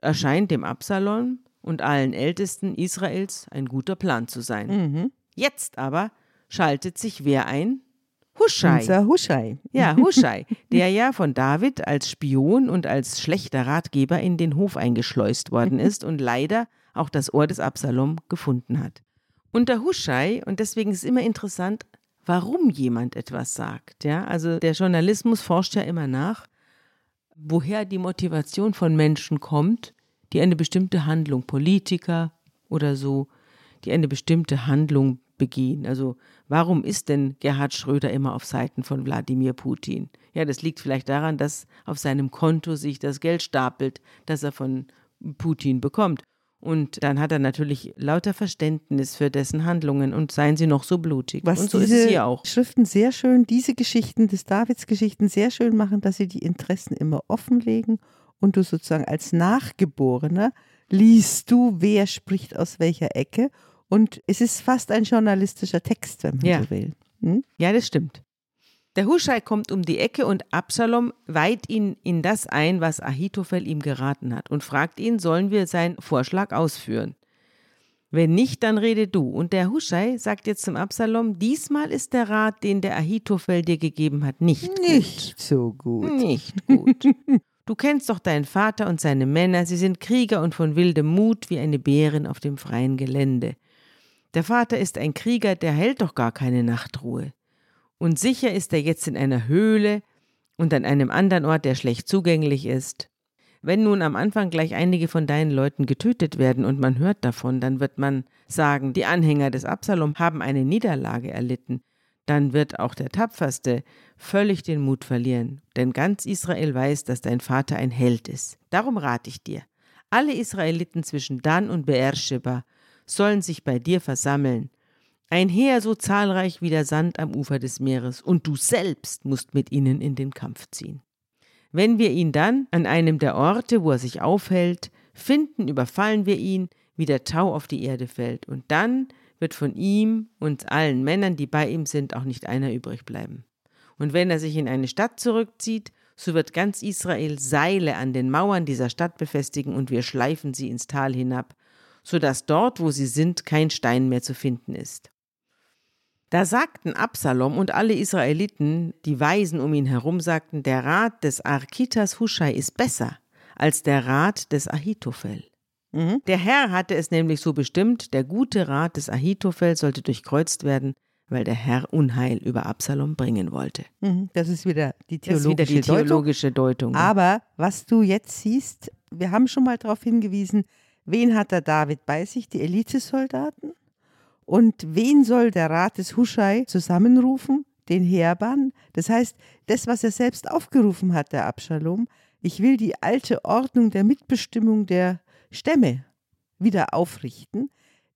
erscheint dem Absalom und allen Ältesten Israels ein guter Plan zu sein. Mhm. Jetzt aber schaltet sich wer ein? Huschai. Unser Huschai. Ja, Huschai, der ja von David als Spion und als schlechter Ratgeber in den Hof eingeschleust worden (laughs) ist und leider auch das Ohr des Absalom gefunden hat. Und der Huschai, und deswegen ist es immer interessant, warum jemand etwas sagt. Ja, also der Journalismus forscht ja immer nach, woher die Motivation von Menschen kommt, die eine bestimmte Handlung, Politiker oder so, die eine bestimmte Handlung begehen. Also warum ist denn Gerhard Schröder immer auf Seiten von Wladimir Putin? Ja, das liegt vielleicht daran, dass auf seinem Konto sich das Geld stapelt, das er von Putin bekommt. Und dann hat er natürlich lauter Verständnis für dessen Handlungen und seien sie noch so blutig. Was und so diese ist es hier auch. Schriften sehr schön, diese Geschichten des Davids-Geschichten sehr schön machen, dass sie die Interessen immer offenlegen und du sozusagen als Nachgeborener liest du, wer spricht aus welcher Ecke und es ist fast ein journalistischer Text, wenn man Ja. so will. Hm? Ja, das stimmt. Der Huschai kommt um die Ecke und Absalom weiht ihn in das ein, was Ahitophel ihm geraten hat und fragt ihn, sollen wir seinen Vorschlag ausführen? Wenn nicht, dann rede du. Und der Huschai sagt jetzt zum Absalom, diesmal ist der Rat, den der Ahitophel dir gegeben hat, nicht, Nicht gut. so gut. Nicht gut. (laughs) Du kennst doch deinen Vater und seine Männer, sie sind Krieger und von wildem Mut wie eine Bärin auf dem freien Gelände. Der Vater ist ein Krieger, der hält doch gar keine Nachtruhe. Und sicher ist er jetzt in einer Höhle und an einem anderen Ort, der schlecht zugänglich ist. Wenn nun am Anfang gleich einige von deinen Leuten getötet werden und man hört davon, dann wird man sagen, die Anhänger des Absalom haben eine Niederlage erlitten. Dann wird auch der Tapferste völlig den Mut verlieren, denn ganz Israel weiß, dass dein Vater ein Held ist. Darum rate ich dir, alle Israeliten zwischen Dan und Beersheba sollen sich bei dir versammeln. Ein Heer so zahlreich wie der Sand am Ufer des Meeres, und du selbst musst mit ihnen in den Kampf ziehen. Wenn wir ihn dann an einem der Orte, wo er sich aufhält, finden, überfallen wir ihn, wie der Tau auf die Erde fällt, und dann wird von ihm und allen Männern, die bei ihm sind, auch nicht einer übrig bleiben. Und wenn er sich in eine Stadt zurückzieht, so wird ganz Israel Seile an den Mauern dieser Stadt befestigen und wir schleifen sie ins Tal hinab, so dass dort, wo sie sind, kein Stein mehr zu finden ist. Da sagten Absalom und alle Israeliten, die Weisen um ihn herum, sagten, der Rat des Arkitas Huschai ist besser als der Rat des Ahitophel. Mhm. Der Herr hatte es nämlich so bestimmt, der gute Rat des Ahitophel sollte durchkreuzt werden, weil der Herr Unheil über Absalom bringen wollte. Mhm. Das ist wieder die theologische wieder die Deutung. theologische Deutung. Aber was du jetzt siehst, wir haben schon mal darauf hingewiesen, wen hat der David bei sich? Die Elitesoldaten. Und wen soll der Rat des Huschai zusammenrufen? Den Heerbann. Das heißt, das, was er selbst aufgerufen hat, der Abschalom, ich will die alte Ordnung der Mitbestimmung der Stämme wieder aufrichten.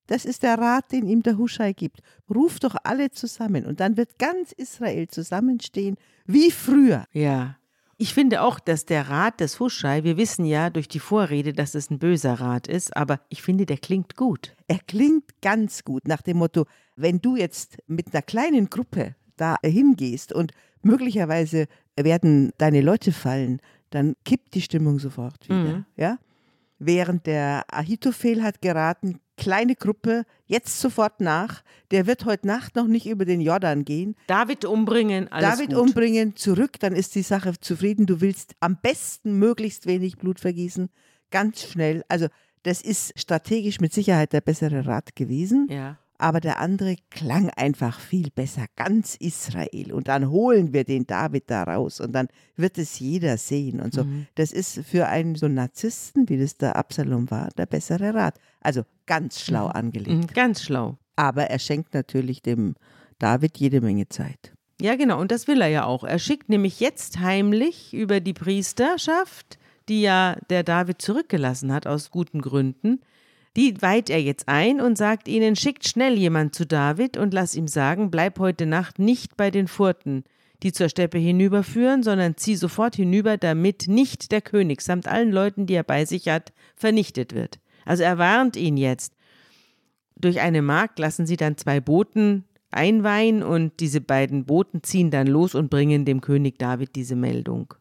Das ist der Rat, den ihm der Huschai gibt. Ruf doch alle zusammen und dann wird ganz Israel zusammenstehen, wie früher. Ja. Ich finde auch, dass der Rat des Huschai, wir wissen ja durch die Vorrede, dass es ein böser Rat ist, aber ich finde, der klingt gut. Er klingt ganz gut nach dem Motto, wenn du jetzt mit einer kleinen Gruppe da hingehst und möglicherweise werden deine Leute fallen, dann kippt die Stimmung sofort wieder. Mhm. Ja? Während der Ahitophel hat geraten, kleine Gruppe, jetzt sofort nach, der wird heute Nacht noch nicht über den Jordan gehen. David umbringen, alles David gut. umbringen, zurück, dann ist die Sache zufrieden. Du willst am besten möglichst wenig Blut vergießen, ganz schnell. Also das ist strategisch mit Sicherheit der bessere Rat gewesen. Ja. Aber der andere klang einfach viel besser, ganz Israel. Und dann holen wir den David da raus und dann wird es jeder sehen und so. Mhm. Das ist für einen so Narzissten, wie das der Absalom war, der bessere Rat. Also ganz schlau angelegt. Mhm, Ganz schlau. Aber er schenkt natürlich dem David jede Menge Zeit. Ja, genau. Und das will er ja auch. Er schickt nämlich jetzt heimlich über die Priesterschaft, die ja der David zurückgelassen hat aus guten Gründen, die weiht er jetzt ein und sagt ihnen, schickt schnell jemand zu David und lass ihm sagen, bleib heute Nacht nicht bei den Furten, die zur Steppe hinüberführen, sondern zieh sofort hinüber, damit nicht der König samt allen Leuten, die er bei sich hat, vernichtet wird. Also er warnt ihn jetzt. Durch eine Magd lassen sie dann zwei Boten einweihen und diese beiden Boten ziehen dann los und bringen dem König David diese Meldung.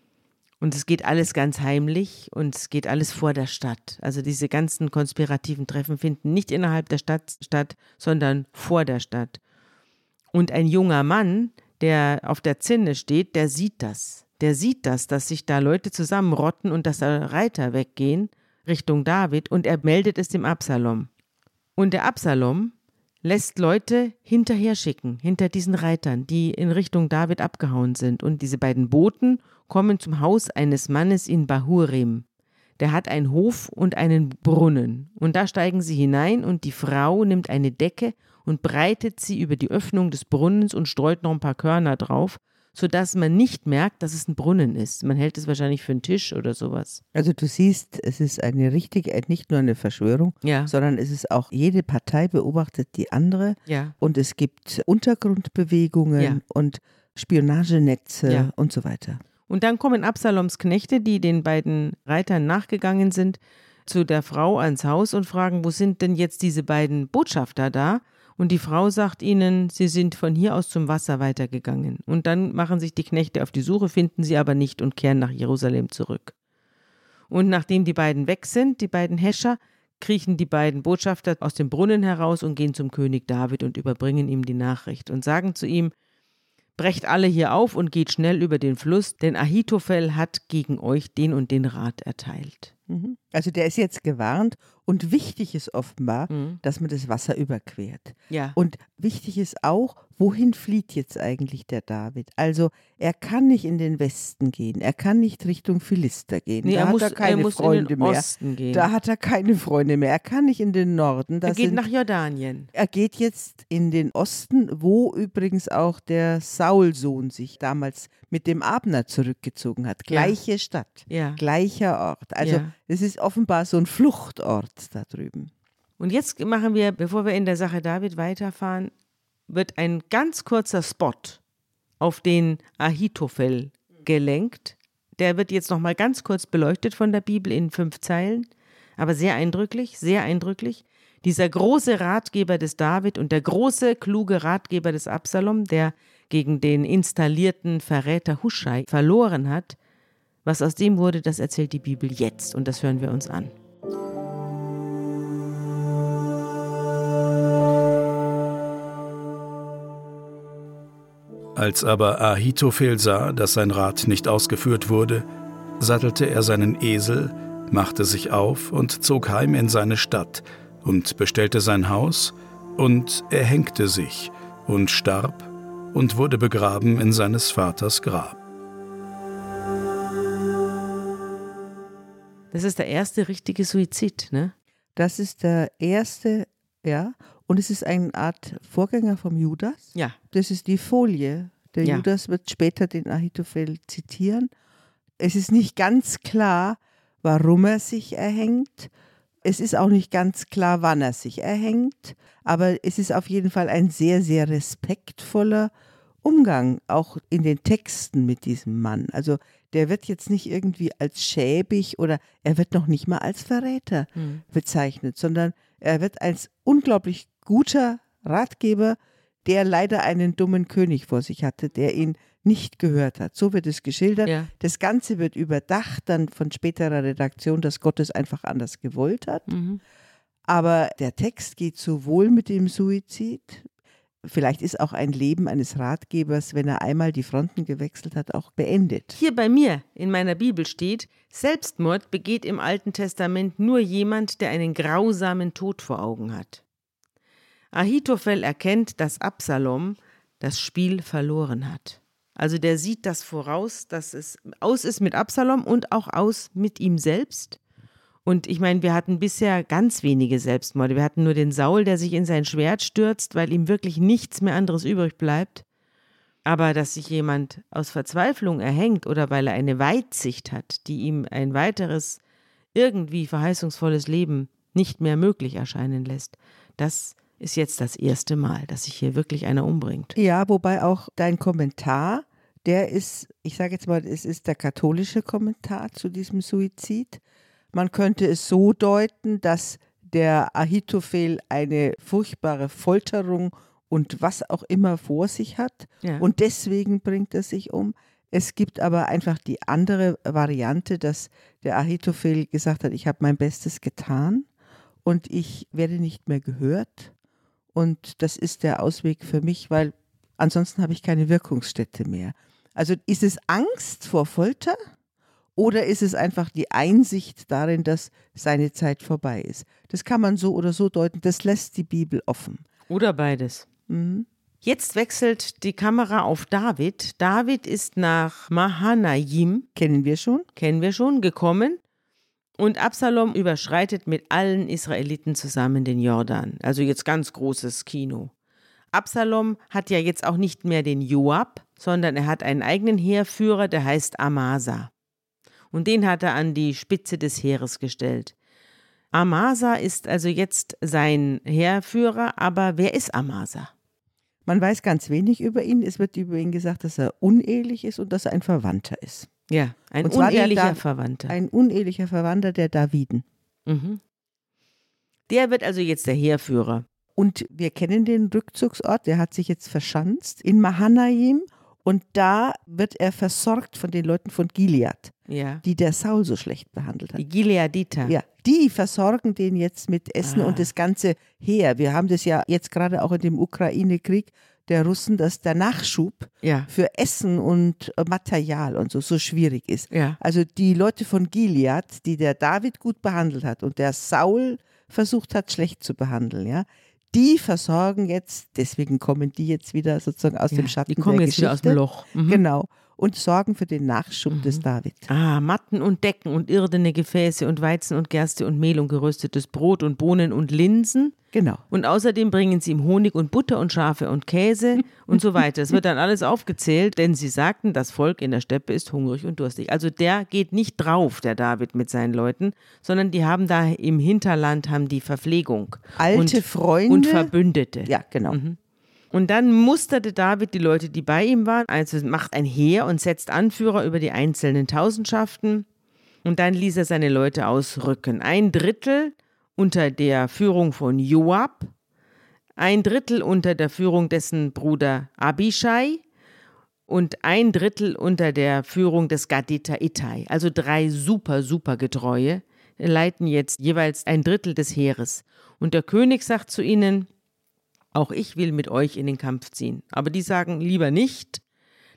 Und es geht alles ganz heimlich und es geht alles vor der Stadt. Also diese ganzen konspirativen Treffen finden nicht innerhalb der Stadt statt, sondern vor der Stadt. Und ein junger Mann, der auf der Zinne steht, der sieht das. Der sieht das, dass sich da Leute zusammenrotten und dass da Reiter weggehen Richtung David und er meldet es dem Absalom. Und der Absalom lässt Leute hinterher schicken, hinter diesen Reitern, die in Richtung David abgehauen sind. Und diese beiden Boten kommen zum Haus eines Mannes in Bahurim. Der hat einen Hof und einen Brunnen. Und da steigen sie hinein und die Frau nimmt eine Decke und breitet sie über die Öffnung des Brunnens und streut noch ein paar Körner drauf, sodass man nicht merkt, dass es ein Brunnen ist. Man hält es wahrscheinlich für einen Tisch oder sowas. Also du siehst, es ist eine richtige, nicht nur eine Verschwörung, Ja. sondern es ist auch, jede Partei beobachtet die andere Ja. und es gibt Untergrundbewegungen Ja. und Spionagenetze und so weiter. Und dann kommen Absaloms Knechte, die den beiden Reitern nachgegangen sind, zu der Frau ans Haus und fragen, wo sind denn jetzt diese beiden Botschafter da? Und die Frau sagt ihnen, sie sind von hier aus zum Wasser weitergegangen. Und dann machen sich die Knechte auf die Suche, finden sie aber nicht und kehren nach Jerusalem zurück. Und nachdem die beiden weg sind, die beiden Häscher, kriechen die beiden Botschafter aus dem Brunnen heraus und gehen zum König David und überbringen ihm die Nachricht und sagen zu ihm, Brecht alle hier auf und geht schnell über den Fluss, denn Ahitophel hat gegen euch den und den Rat erteilt. Mhm. Also der ist jetzt gewarnt und wichtig ist offenbar, mhm. dass man das Wasser überquert. Ja. Und wichtig ist auch, wohin flieht jetzt eigentlich der David? Also er kann nicht in den Westen gehen, er kann nicht Richtung Philister gehen. Nee, da er hat muss, er keine er muss Freunde in den mehr. Osten gehen. Da hat er keine Freunde mehr. Er kann nicht in den Norden. Da er geht sind, nach Jordanien. er geht jetzt in den Osten, wo übrigens auch der Saulsohn sich damals mit dem Abner zurückgezogen hat. Gleiche Stadt, Ja. gleicher Ort. Also Ja. es ist offenbar so ein Fluchtort da drüben. Und jetzt machen wir, bevor wir in der Sache David weiterfahren, wird ein ganz kurzer Spot auf den Ahitophel gelenkt. Der wird jetzt nochmal ganz kurz beleuchtet von der Bibel in fünf Zeilen, aber sehr eindrücklich, sehr eindrücklich. Dieser große Ratgeber des David und der große, kluge Ratgeber des Absalom, der gegen den installierten Verräter Huschai verloren hat, was aus dem wurde, das erzählt die Bibel jetzt und das hören wir uns an. Als aber Ahitophel sah, dass sein Rat nicht ausgeführt wurde, sattelte er seinen Esel, machte sich auf und zog heim in seine Stadt und bestellte sein Haus, und er hängte sich und starb und wurde begraben in seines Vaters Grab. Das ist der erste richtige Suizid, ne? Das ist der erste, ja, und es ist eine Art Vorgänger vom Judas. Ja. Das ist die Folie. Der Ja. Judas wird später den Ahitophel zitieren. Es ist nicht ganz klar, warum er sich erhängt. Es ist auch nicht ganz klar, wann er sich erhängt. Aber es ist auf jeden Fall ein sehr, sehr respektvoller Umgang, auch in den Texten mit diesem Mann. Also der wird jetzt nicht irgendwie als schäbig oder er wird noch nicht mal als Verräter bezeichnet, sondern er wird als unglaublich guter Ratgeber, der leider einen dummen König vor sich hatte, der ihn nicht gehört hat. So wird es geschildert. Ja. Das Ganze wird überdacht dann von späterer Redaktion, dass Gott es einfach anders gewollt hat. Mhm. Aber der Text geht sowohl mit dem Suizid, vielleicht ist auch ein Leben eines Ratgebers, wenn er einmal die Fronten gewechselt hat, auch beendet. Hier bei mir in meiner Bibel steht, Selbstmord begeht im Alten Testament nur jemand, der einen grausamen Tod vor Augen hat. Ahitophel erkennt, dass Absalom das Spiel verloren hat. Also der sieht das voraus, dass es aus ist mit Absalom und auch aus mit ihm selbst. Und ich meine, wir hatten bisher ganz wenige Selbstmorde. Wir hatten nur den Saul, der sich in sein Schwert stürzt, weil ihm wirklich nichts mehr anderes übrig bleibt. Aber dass sich jemand aus Verzweiflung erhängt oder weil er eine Weitsicht hat, die ihm ein weiteres, irgendwie verheißungsvolles Leben nicht mehr möglich erscheinen lässt, das ist jetzt das erste Mal, dass sich hier wirklich einer umbringt. Ja, wobei auch dein Kommentar, der ist, ich sage jetzt mal, es ist der katholische Kommentar zu diesem Suizid. Man könnte es so deuten, dass der Ahitophel eine furchtbare Folterung und was auch immer vor sich hat Ja. und deswegen bringt er sich um. Es gibt aber einfach die andere Variante, dass der Ahitophel gesagt hat, ich habe mein Bestes getan und ich werde nicht mehr gehört. Und das ist der Ausweg für mich, weil ansonsten habe ich keine Wirkungsstätte mehr. Also ist es Angst vor Folter oder ist es einfach die Einsicht darin, dass seine Zeit vorbei ist? Das kann man so oder so deuten. Das lässt die Bibel offen. Oder beides. Mhm. Jetzt wechselt die Kamera auf David. David ist nach Mahanaim, Kennen wir schon? kennen wir schon, gekommen. Und Absalom überschreitet mit allen Israeliten zusammen den Jordan. Also jetzt ganz großes Kino. Absalom hat ja jetzt auch nicht mehr den Joab, sondern er hat einen eigenen Heerführer, der heißt Amasa. Und den hat er an die Spitze des Heeres gestellt. Amasa ist also jetzt sein Heerführer, aber wer ist Amasa? Man weiß ganz wenig über ihn. Es wird über ihn gesagt, dass er unehelich ist und dass er ein Verwandter ist. Ja, ein unehelicher Verwandter. Ein unehelicher Verwandter der Daviden. Mhm. Der wird also jetzt der Heerführer. Und wir kennen den Rückzugsort, der hat sich jetzt verschanzt in Mahanaim und da wird er versorgt von den Leuten von Gilead, Ja. die der Saul so schlecht behandelt hat. Die Gileaditer. Ja, die versorgen den jetzt mit Essen Ah. und das ganze Heer. Wir haben das ja jetzt gerade auch in dem Ukraine-Krieg der Russen, dass der Nachschub Ja. für Essen und äh, Material und so so schwierig ist. Ja. Also die Leute von Gilead, die der David gut behandelt hat und der Saul versucht hat, schlecht zu behandeln, ja, die versorgen jetzt, deswegen kommen die jetzt wieder sozusagen aus ja. dem Schatten Die kommen jetzt wieder aus dem Geschichte. Loch. Mhm. Genau. Und sorgen für den Nachschub des David. Ah, Matten und Decken und irdene Gefäße und Weizen und Gerste und Mehl und geröstetes Brot und Bohnen und Linsen. Genau. Und außerdem bringen sie ihm Honig und Butter und Schafe und Käse und so weiter. Es wird dann alles aufgezählt, denn sie sagten, das Volk in der Steppe ist hungrig und durstig. Also der geht nicht drauf, der David mit seinen Leuten, sondern die haben da im Hinterland haben die Verpflegung. Alte und, Freunde. Und Verbündete. Ja, genau. Und dann musterte David die Leute, die bei ihm waren, also macht ein Heer und setzt Anführer über die einzelnen Tausendschaften. Und dann ließ er seine Leute ausrücken. Ein Drittel unter der Führung von Joab, ein Drittel unter der Führung dessen Bruder Abishai und ein Drittel unter der Führung des Gadita Ittai. Also drei super, super Getreue leiten jetzt jeweils ein Drittel des Heeres. Und der König sagt zu ihnen, auch ich will mit euch in den Kampf ziehen. Aber die sagen lieber nicht,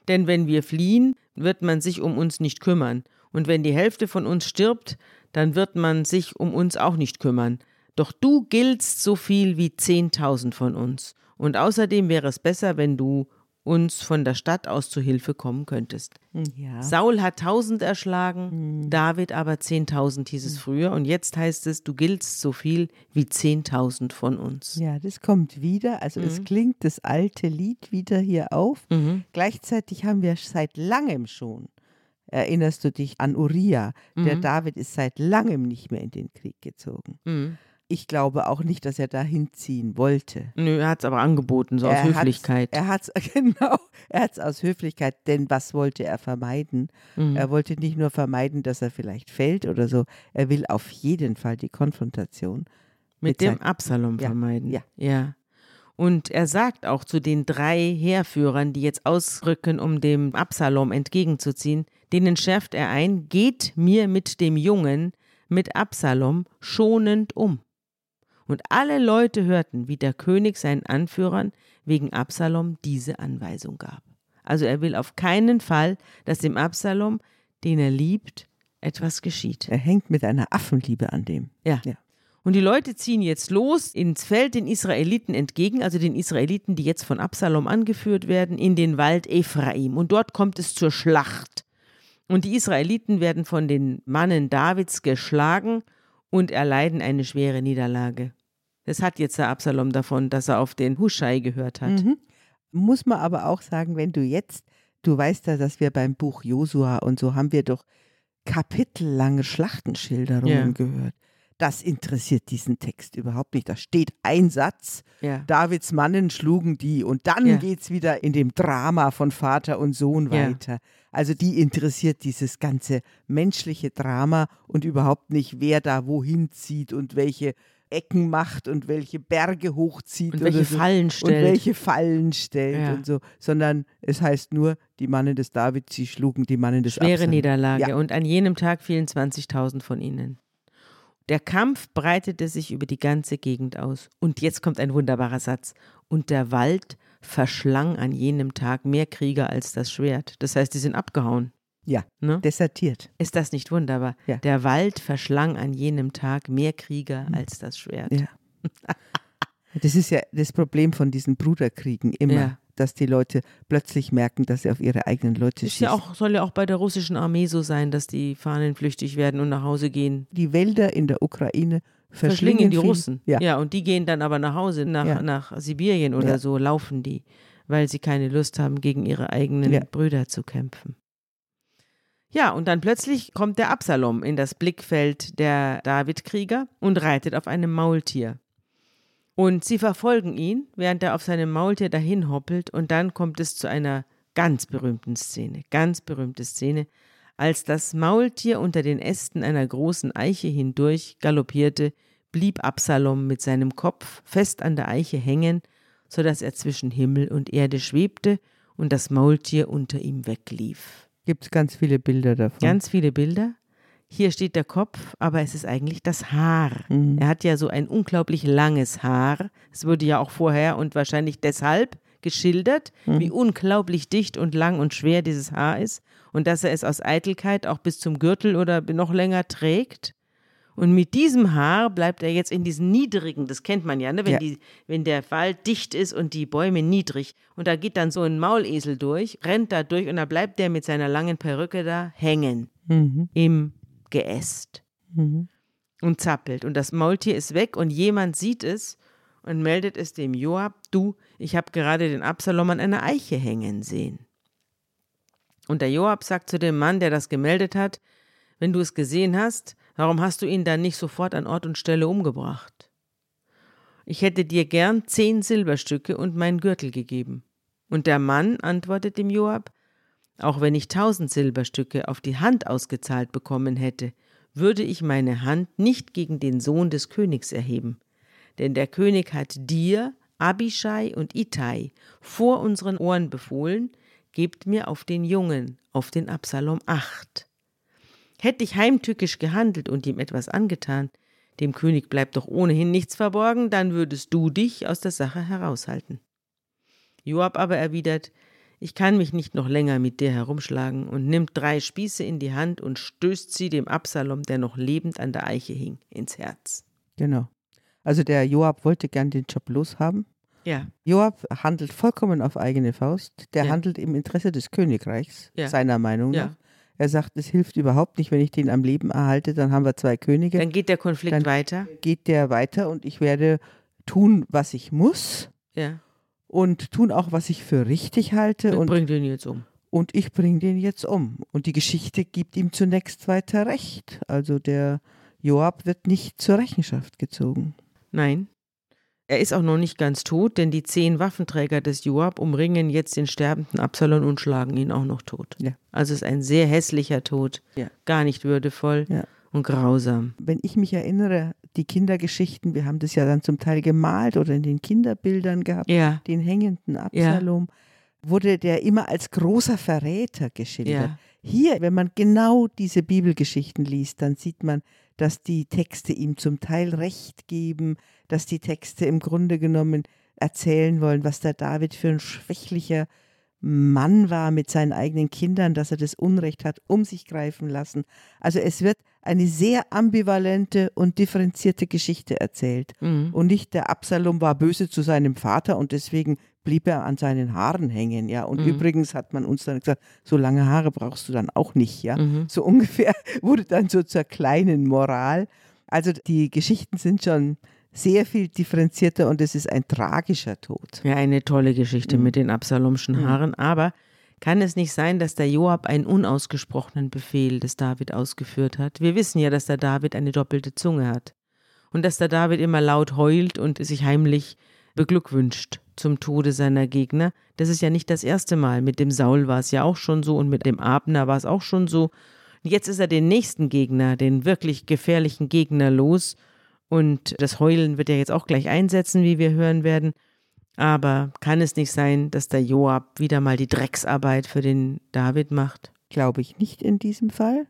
denn wenn wir fliehen, wird man sich um uns nicht kümmern. Und wenn die Hälfte von uns stirbt, dann wird man sich um uns auch nicht kümmern. Doch du giltst so viel wie zehntausend von uns. Und außerdem wäre es besser, wenn du uns von der Stadt aus zu Hilfe kommen könntest. Ja. Saul hat tausend erschlagen, David aber zehntausend hieß es früher. Und jetzt heißt es, du giltst so viel wie zehntausend von uns. Ja, das kommt wieder. Also Mhm. es klingt das alte Lied wieder hier auf. Gleichzeitig haben wir seit langem schon, erinnerst du dich an Uriah, der Mhm. David ist seit langem nicht mehr in den Krieg gezogen. Mhm. Ich glaube auch nicht, dass er da hinziehen wollte. Nö, er hat es aber angeboten, so aus Er hat's- Höflichkeit. Er hat es, (laughs) genau, er hat es aus Höflichkeit, denn was wollte er vermeiden? Mhm. Er wollte nicht nur vermeiden, dass er vielleicht fällt oder so, er will auf jeden Fall die Konfrontation. mit mit dem Absalom Ja, vermeiden. ja. ja. Und er sagt auch zu den drei Heerführern, die jetzt ausrücken, um dem Absalom entgegenzuziehen, denen schärft er ein, geht mir mit dem Jungen, mit Absalom, schonend um. Und alle Leute hörten, wie der König seinen Anführern wegen Absalom diese Anweisung gab. Also er will auf keinen Fall, dass dem Absalom, den er liebt, etwas geschieht. Er hängt mit einer Affenliebe an dem. Ja. Ja. Und die Leute ziehen jetzt los ins Feld den Israeliten entgegen, also den Israeliten, die jetzt von Absalom angeführt werden, in den Wald Ephraim. Und dort kommt es zur Schlacht. Und die Israeliten werden von den Mannen Davids geschlagen und erleiden eine schwere Niederlage. Das hat jetzt der Absalom davon, dass er auf den Huschai gehört hat. Mhm. Muss man aber auch sagen, wenn du jetzt, du weißt ja, dass wir beim Buch Josua und so haben wir doch kapitellange Schlachtenschilderungen Ja. gehört. Das interessiert diesen Text überhaupt nicht. Da steht ein Satz, Ja. Davids Mannen schlugen die und dann Ja. geht es wieder in dem Drama von Vater und Sohn Ja. weiter. Also die interessiert dieses ganze menschliche Drama und überhaupt nicht, wer da wohin zieht und welche Ecken macht und welche Berge hochzieht Und oder welche so. Fallen und stellt. welche Fallen stellt Ja. und so, sondern es heißt nur, die Mannen des David, sie schlugen die Mannen des Schwere Absalom. Niederlage. Ja. Und an jenem Tag fielen 20.000 von ihnen. Der Kampf breitete sich über die ganze Gegend aus. Und jetzt kommt ein wunderbarer Satz. Und der Wald verschlang an jenem Tag mehr Krieger als das Schwert. Das heißt, die sind abgehauen. Ja, Ne? desertiert. Ist das nicht wunderbar? Ja. Der Wald verschlang an jenem Tag mehr Krieger als das Schwert. Ja. (laughs) Das ist ja das Problem von diesen Bruderkriegen immer, Ja. dass die Leute plötzlich merken, dass sie auf ihre eigenen Leute Ist schießen. ja auch, soll ja auch bei der russischen Armee so sein, dass die Fahnen flüchtig werden und nach Hause gehen. die Wälder in der Ukraine verschlingen, verschlingen die viel- Russen. Ja. und die gehen dann aber nach Hause, nach, Ja. nach Sibirien oder Ja. so, laufen die, weil sie keine Lust haben, gegen ihre eigenen Ja. Brüder zu kämpfen. Ja, und dann plötzlich kommt der Absalom in das Blickfeld der Davidkrieger und reitet auf einem Maultier. Und sie verfolgen ihn, während er auf seinem Maultier dahin hoppelt, und dann kommt es zu einer ganz berühmten Szene, ganz berühmte Szene, als das Maultier unter den Ästen einer großen Eiche hindurch galoppierte, blieb Absalom mit seinem Kopf fest an der Eiche hängen, so dass er zwischen Himmel und Erde schwebte und das Maultier unter ihm weglief. Gibt es ganz viele Bilder davon. Ganz viele Bilder. Hier steht der Kopf, aber es ist eigentlich das Haar. Mhm. Er hat ja so ein unglaublich langes Haar. Es wurde ja auch vorher und wahrscheinlich deshalb geschildert, Mhm. wie unglaublich dicht und lang und schwer dieses Haar ist und dass er es aus Eitelkeit auch bis zum Gürtel oder noch länger trägt. Und mit diesem Haar bleibt er jetzt in diesen niedrigen, das kennt man ja, ne? wenn, Ja. Die, wenn der Wald dicht ist und die Bäume niedrig. Und da geht dann so ein Maulesel durch, rennt da durch und da bleibt der mit seiner langen Perücke da hängen Mhm. im Geäst Mhm. und zappelt. Und das Maultier ist weg und jemand sieht es und meldet es dem Joab, du, ich habe gerade den Absalom an einer Eiche hängen sehen. Und der Joab sagt zu dem Mann, der das gemeldet hat, wenn du es gesehen hast, warum hast du ihn dann nicht sofort an Ort und Stelle umgebracht? Ich hätte dir gern zehn Silberstücke und meinen Gürtel gegeben. Und der Mann antwortet dem Joab, auch wenn ich tausend Silberstücke auf die Hand ausgezahlt bekommen hätte, würde ich meine Hand nicht gegen den Sohn des Königs erheben. Denn der König hat dir, Abishai und Itai vor unseren Ohren befohlen, gebt mir auf den Jungen, auf den Absalom acht. Hätte ich heimtückisch gehandelt und ihm etwas angetan, dem König bleibt doch ohnehin nichts verborgen, dann würdest du dich aus der Sache heraushalten. Joab aber erwidert, ich kann mich nicht noch länger mit dir herumschlagen und nimmt drei Spieße in die Hand und stößt sie dem Absalom, der noch lebend an der Eiche hing, ins Herz. Genau. Also der Joab wollte gern den Job loshaben. Ja, Joab handelt vollkommen auf eigene Faust. Der Ja. handelt im Interesse des Königreichs, Ja. seiner Meinung Ja. Er sagt, es hilft überhaupt nicht, wenn ich den am Leben erhalte, dann haben wir zwei Könige. dann geht der Konflikt Dann- weiter. geht der weiter und ich werde tun, was ich muss Ja, und tun auch, was ich für richtig halte und und, bringt ihn jetzt um. und ich bringe den jetzt um. Und die Geschichte gibt ihm zunächst weiter Recht. Also der Joab wird nicht zur Rechenschaft gezogen. Nein. Er ist auch noch nicht ganz tot, denn die zehn Waffenträger des Joab umringen jetzt den sterbenden Absalom und schlagen ihn auch noch tot. Ja. Also es ist ein sehr hässlicher Tod, Ja. gar nicht würdevoll Ja. und grausam. Wenn ich mich erinnere, die Kindergeschichten, wir haben das ja dann zum Teil gemalt oder in den Kinderbildern gehabt, Ja, den hängenden Absalom, wurde der immer als großer Verräter geschildert. Hier, wenn man genau diese Bibelgeschichten liest, dann sieht man, dass die Texte ihm zum Teil Recht geben, dass die Texte im Grunde genommen erzählen wollen, was der David für ein schwächlicher Mann war mit seinen eigenen Kindern, dass er das Unrecht hat um sich greifen lassen. Also es wird eine sehr ambivalente und differenzierte Geschichte erzählt. mhm. Und nicht der Absalom war böse zu seinem Vater und deswegen blieb er an seinen Haaren hängen, ja. Und Mhm. übrigens hat man uns dann gesagt, so lange Haare brauchst du dann auch nicht, ja. Mhm. So ungefähr (laughs) wurde dann so zur kleinen Moral. Also die Geschichten sind schon sehr viel differenzierter und es ist ein tragischer Tod. Ja, eine tolle Geschichte Mhm. mit den Absalomschen Mhm. Haaren. Aber kann es nicht sein, dass der Joab einen unausgesprochenen Befehl des David ausgeführt hat? Wir wissen ja, dass der David eine doppelte Zunge hat. Und dass der David immer laut heult und sich heimlich beglückwünscht zum Tode seiner Gegner. Das ist ja nicht das erste Mal. Mit dem Saul war es ja auch schon so und mit dem Abner war es auch schon so. Und jetzt ist er den nächsten Gegner, den wirklich gefährlichen Gegner los. Und das Heulen wird er jetzt auch gleich einsetzen, wie wir hören werden. Aber kann es nicht sein, dass der Joab wieder mal die Drecksarbeit für den David macht? Glaube ich nicht in diesem Fall.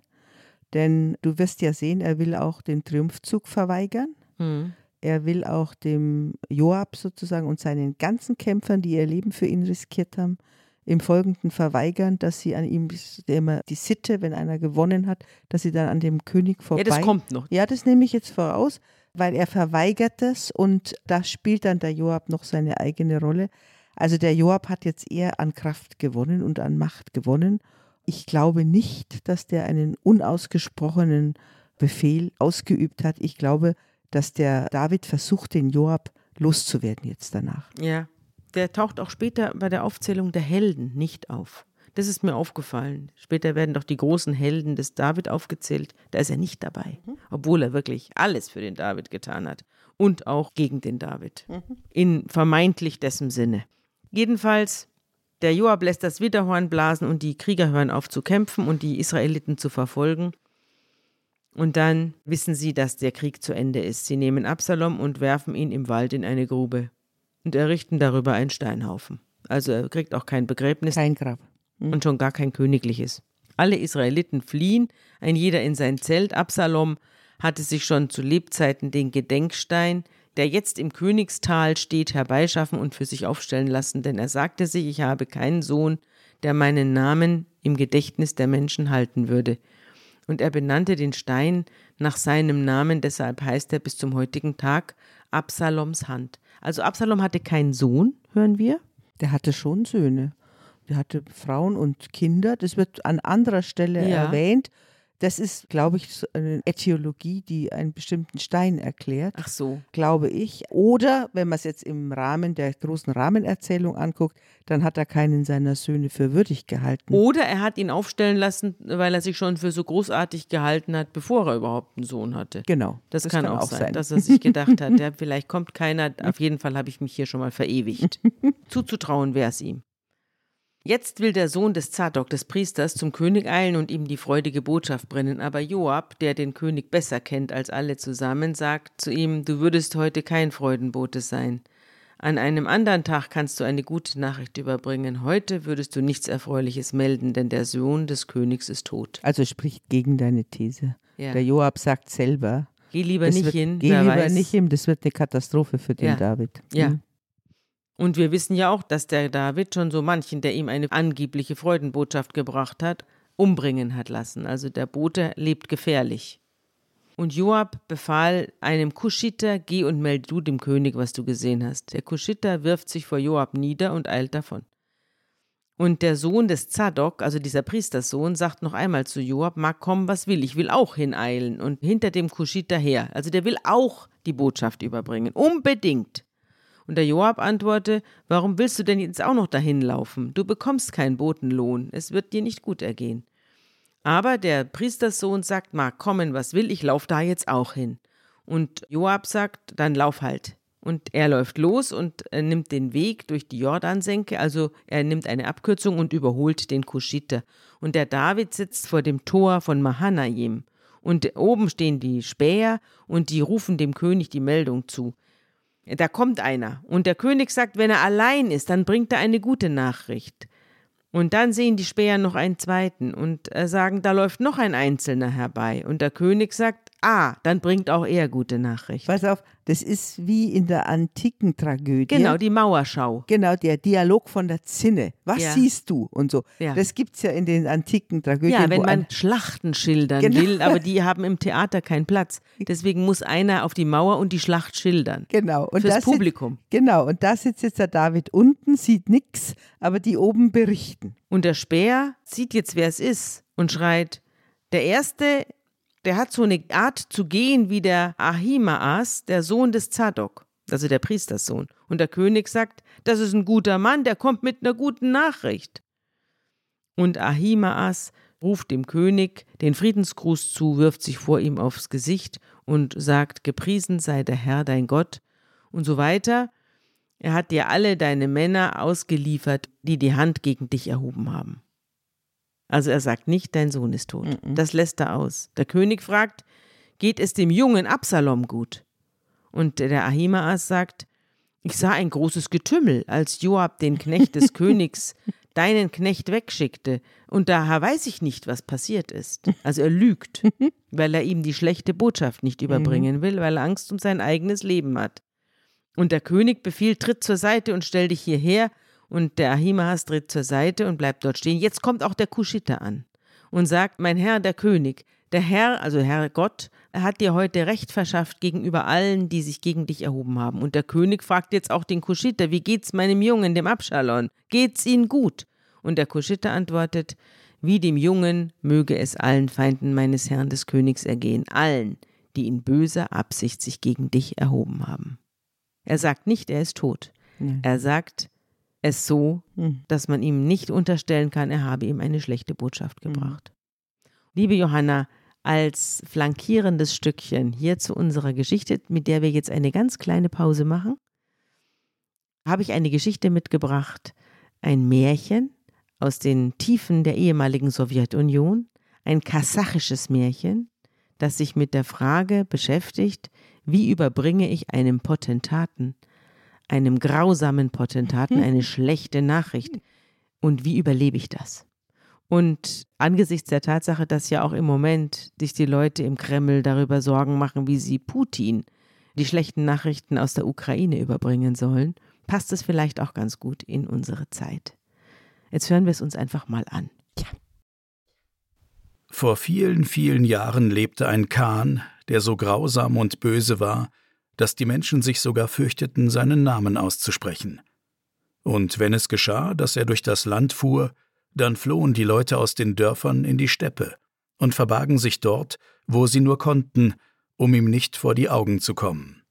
Denn du wirst ja sehen, er will auch den Triumphzug verweigern. Hm. Er will auch dem Joab sozusagen und seinen ganzen Kämpfern, die ihr Leben für ihn riskiert haben, im Folgenden verweigern, dass sie an ihm, immer die Sitte, wenn einer gewonnen hat, dass sie dann an dem König vorbei. Ja, das kommt noch. Ja, das nehme ich jetzt voraus, weil er verweigert das und da spielt dann der Joab noch seine eigene Rolle. Also der Joab hat jetzt eher an Kraft gewonnen und an Macht gewonnen. Ich glaube nicht, dass der einen unausgesprochenen Befehl ausgeübt hat. Ich glaube, dass der David versucht, den Joab loszuwerden jetzt danach. Ja. Der taucht auch später bei der Aufzählung der Helden nicht auf. Das ist mir aufgefallen. Später werden doch die großen Helden des David aufgezählt. Da ist er nicht dabei, obwohl er wirklich alles für den David getan hat und auch gegen den David. In vermeintlich dessen Sinne. Jedenfalls, der Joab lässt das Widerhorn blasen und die Krieger hören auf zu kämpfen und die Israeliten zu verfolgen. Und dann wissen sie, dass der Krieg zu Ende ist. Sie nehmen Absalom und werfen ihn im Wald in eine Grube und errichten darüber einen Steinhaufen. Also er kriegt auch kein Begräbnis. Kein Grab. Mhm. Und schon gar kein königliches. Alle Israeliten fliehen, ein jeder in sein Zelt. Absalom hatte sich schon zu Lebzeiten den Gedenkstein, der jetzt im Königstal steht, herbeischaffen und für sich aufstellen lassen, denn er sagte sich, ich habe keinen Sohn, der meinen Namen im Gedächtnis der Menschen halten würde. Und er benannte den Stein nach seinem Namen, deshalb heißt er bis zum heutigen Tag Absaloms Hand. Also Absalom hatte keinen Sohn, hören wir. Der hatte schon Söhne. Der hatte Frauen und Kinder. Das wird an anderer Stelle Ja. erwähnt. Das ist, glaube ich, eine Äthiologie, die einen bestimmten Stein erklärt. Ach so. glaube ich. Oder wenn man es jetzt im Rahmen der großen Rahmenerzählung anguckt, dann hat er keinen seiner Söhne für würdig gehalten. Oder er hat ihn aufstellen lassen, weil er sich schon für so großartig gehalten hat, bevor er überhaupt einen Sohn hatte. Genau. Das, kann, auch sein, dass er sich gedacht hat, (laughs) ja, vielleicht kommt keiner. Auf jeden Fall habe ich mich hier schon mal verewigt. (laughs) Zuzutrauen wäre es ihm. Jetzt will der Sohn des Zadok, des Priesters, zum König eilen und ihm die freudige Botschaft bringen. Aber Joab, der den König besser kennt als alle zusammen, sagt zu ihm: Du würdest heute kein Freudenbote sein. An einem anderen Tag kannst du eine gute Nachricht überbringen. Heute würdest du nichts Erfreuliches melden, denn der Sohn des Königs ist tot. Also spricht gegen deine These. Ja. Der Joab sagt selber, Geh lieber nicht wird, hin. geh lieber weiß. nicht hin, das wird eine Katastrophe für den Ja. David. Ja. Mhm. Und wir wissen ja auch, dass der David schon so manchen, der ihm eine angebliche Freudenbotschaft gebracht hat, umbringen hat lassen. Also der Bote lebt gefährlich. Und Joab befahl einem Kuschiter, geh und melde du dem König, was du gesehen hast. Der Kuschiter wirft sich vor Joab nieder und eilt davon. Und der Sohn des Zadok, also dieser Priesterssohn, sagt noch einmal zu Joab, mag kommen, was will, ich will auch hineilen und hinter dem Kuschiter her. Also der will auch die Botschaft überbringen, unbedingt. Und der Joab antwortete, warum willst du denn jetzt auch noch dahin laufen? Du bekommst keinen Botenlohn, es wird dir nicht gut ergehen. Aber der Priesterssohn sagt, mag kommen, was will, ich lauf da jetzt auch hin. Und Joab sagt, dann lauf halt. Und er läuft los und er nimmt den Weg durch die Jordansenke, also er nimmt eine Abkürzung und überholt den Kuschiter. Und der David sitzt vor dem Tor von Mahanaim. Und oben stehen die Späher und die rufen dem König die Meldung zu. Da kommt einer. Und der König sagt, wenn er allein ist, dann bringt er eine gute Nachricht. Und dann sehen die Späher noch einen zweiten und äh, sagen, da läuft noch ein Einzelner herbei. Und der König sagt, ah, dann bringt auch er gute Nachricht. Pass auf, das ist wie in der antiken Tragödie. Genau, die Mauerschau. Genau, der Dialog von der Zinne. Was Ja. siehst du? Und so. Ja. Das gibt es ja in den antiken Tragödien. Ja, wenn man Schlachten schildern Genau. will, aber die haben im Theater keinen Platz. Deswegen muss einer auf die Mauer und die Schlacht schildern. genau. Und Fürs da sitzt- Publikum. Genau, und da sitzt jetzt der David unten, sieht nichts, aber die oben berichten. Und der Späher sieht jetzt, wer es ist und schreit, der Erste, der hat so eine Art zu gehen wie der Ahimaas, der Sohn des Zadok, also der Priesterssohn. Und der König sagt, das ist ein guter Mann, der kommt mit einer guten Nachricht. Und Ahimaas ruft dem König den Friedensgruß zu, wirft sich vor ihm aufs Gesicht und sagt, gepriesen sei der Herr dein Gott und so weiter. Er hat dir alle deine Männer ausgeliefert, die die Hand gegen dich erhoben haben. Also er sagt nicht, dein Sohn ist tot. Das lässt er aus. Der König fragt, geht es dem jungen Absalom gut? Und der Ahimaas sagt, ich sah ein großes Getümmel, als Joab den Knecht des (laughs) Königs deinen Knecht wegschickte, und daher weiß ich nicht, was passiert ist. Also er lügt, (laughs) weil er ihm die schlechte Botschaft nicht überbringen will, weil er Angst um sein eigenes Leben hat. Und der König befiehlt, tritt zur Seite und stell dich hierher. Und der Ahimaas tritt zur Seite und bleibt dort stehen. Jetzt kommt auch der Kuschiter an und sagt, mein Herr, der König, der Herr, also Herr Gott, er hat dir heute Recht verschafft gegenüber allen, die sich gegen dich erhoben haben. Und der König fragt jetzt auch den Kuschiter, wie geht's meinem Jungen, dem Abschalon? Geht's ihm gut? Und der Kuschiter antwortet, wie dem Jungen möge es allen Feinden meines Herrn des Königs ergehen, allen, die in böser Absicht sich gegen dich erhoben haben. Er sagt nicht, er ist tot. Er sagt es so, dass man ihm nicht unterstellen kann, er habe ihm eine schlechte Botschaft gebracht. Liebe Johanna, als flankierendes Stückchen hier zu unserer Geschichte, mit der wir jetzt eine ganz kleine Pause machen, habe ich eine Geschichte mitgebracht, ein Märchen aus den Tiefen der ehemaligen Sowjetunion, ein kasachisches Märchen, das sich mit der Frage beschäftigt, wie überbringe ich einem Potentaten, einem grausamen Potentaten eine schlechte Nachricht und wie überlebe ich das? Und angesichts der Tatsache, dass ja auch im Moment sich die Leute im Kreml darüber Sorgen machen, wie sie Putin die schlechten Nachrichten aus der Ukraine überbringen sollen, passt es vielleicht auch ganz gut in unsere Zeit. Jetzt hören wir es uns einfach mal an. Ja. Vor vielen, vielen Jahren lebte ein Kahn, der so grausam und böse war, dass die Menschen sich sogar fürchteten, seinen Namen auszusprechen. Und wenn es geschah, dass er durch das Land fuhr, dann flohen die Leute aus den Dörfern in die Steppe und verbargen sich dort, wo sie nur konnten, um ihm nicht vor die Augen zu kommen.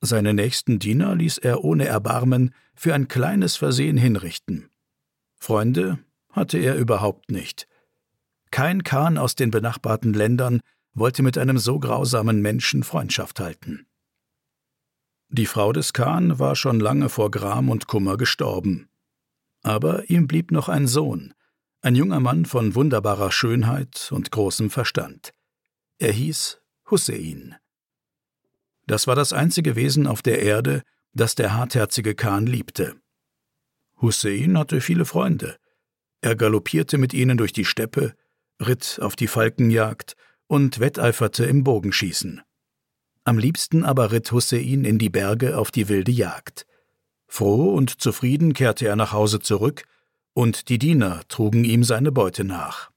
Seine nächsten Diener ließ er ohne Erbarmen für ein kleines Versehen hinrichten. Freunde hatte er überhaupt nicht. Kein Kahn aus den benachbarten Ländern wollte mit einem so grausamen Menschen Freundschaft halten. Die Frau des Kahn war schon lange vor Gram und Kummer gestorben. Aber ihm blieb noch ein Sohn, ein junger Mann von wunderbarer Schönheit und großem Verstand. Er hieß Hussein. Das war das einzige Wesen auf der Erde, das der hartherzige Khan liebte. Hussein hatte viele Freunde. Er galoppierte mit ihnen durch die Steppe, ritt auf die Falkenjagd und wetteiferte im Bogenschießen. Am liebsten aber ritt Hussein in die Berge auf die wilde Jagd. Froh und zufrieden kehrte er nach Hause zurück, und die Diener trugen ihm seine Beute nach.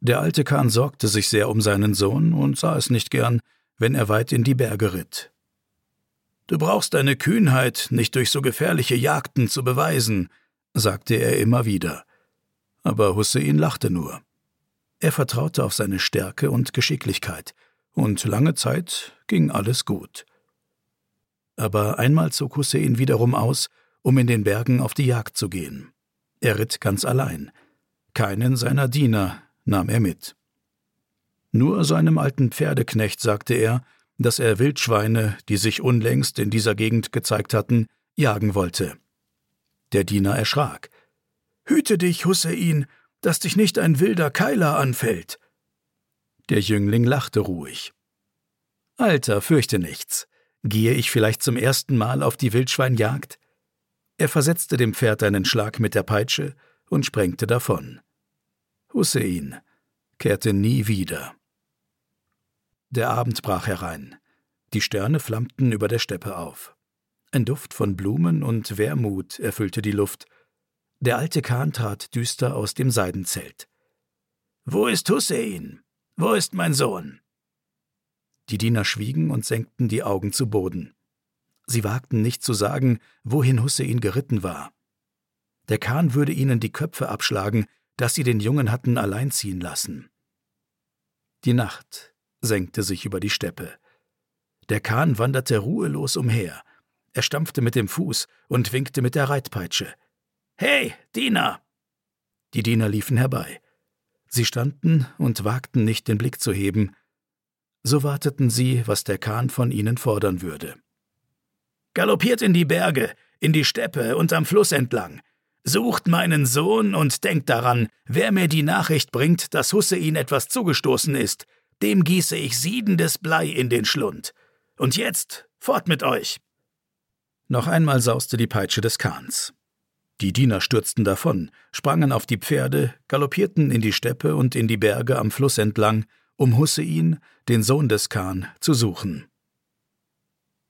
Der alte Kahn sorgte sich sehr um seinen Sohn und sah es nicht gern, wenn er weit in die Berge ritt. Du brauchst deine Kühnheit nicht durch so gefährliche Jagden zu beweisen, sagte er immer wieder. Aber Hussein lachte nur. Er vertraute auf seine Stärke und Geschicklichkeit, und lange Zeit ging alles gut. Aber einmal zog Hussein wiederum aus, um in den Bergen auf die Jagd zu gehen. Er ritt ganz allein. Keinen seiner Diener nahm er mit. Nur seinem alten Pferdeknecht sagte er, dass er Wildschweine, die sich unlängst in dieser Gegend gezeigt hatten, jagen wollte. Der Diener erschrak. Hüte dich, Hussein, dass dich nicht ein wilder Keiler anfällt. Der Jüngling lachte ruhig. Alter, fürchte nichts. Gehe ich vielleicht zum ersten Mal auf die Wildschweinjagd? Er versetzte dem Pferd einen Schlag mit der Peitsche und sprengte davon. Hussein kehrte nie wieder. Der Abend brach herein. Die Sterne flammten über der Steppe auf. Ein Duft von Blumen und Wermut erfüllte die Luft. Der alte Kahn trat düster aus dem Seidenzelt. Wo ist Hussein? Wo ist mein Sohn? Die Diener schwiegen und senkten die Augen zu Boden. Sie wagten nicht zu sagen, wohin Hussein geritten war. Der Kahn würde ihnen die Köpfe abschlagen, dass sie den Jungen hatten allein ziehen lassen. Die Nacht senkte sich über die Steppe. Der Kahn wanderte ruhelos umher. Er stampfte mit dem Fuß und winkte mit der Reitpeitsche. Hey, Diener! Die Diener liefen herbei. Sie standen und wagten nicht, den Blick zu heben, so warteten sie, was der Kahn von ihnen fordern würde. Galoppiert in die Berge, in die Steppe und am Fluss entlang. Sucht meinen Sohn und denkt daran, wer mir die Nachricht bringt, dass Hussein etwas zugestoßen ist, dem gieße ich siedendes Blei in den Schlund. Und jetzt fort mit euch. Noch einmal sauste die Peitsche des Kahns. Die Diener stürzten davon, sprangen auf die Pferde, galoppierten in die Steppe und in die Berge am Fluss entlang, um Hussein, den Sohn des Khan, zu suchen.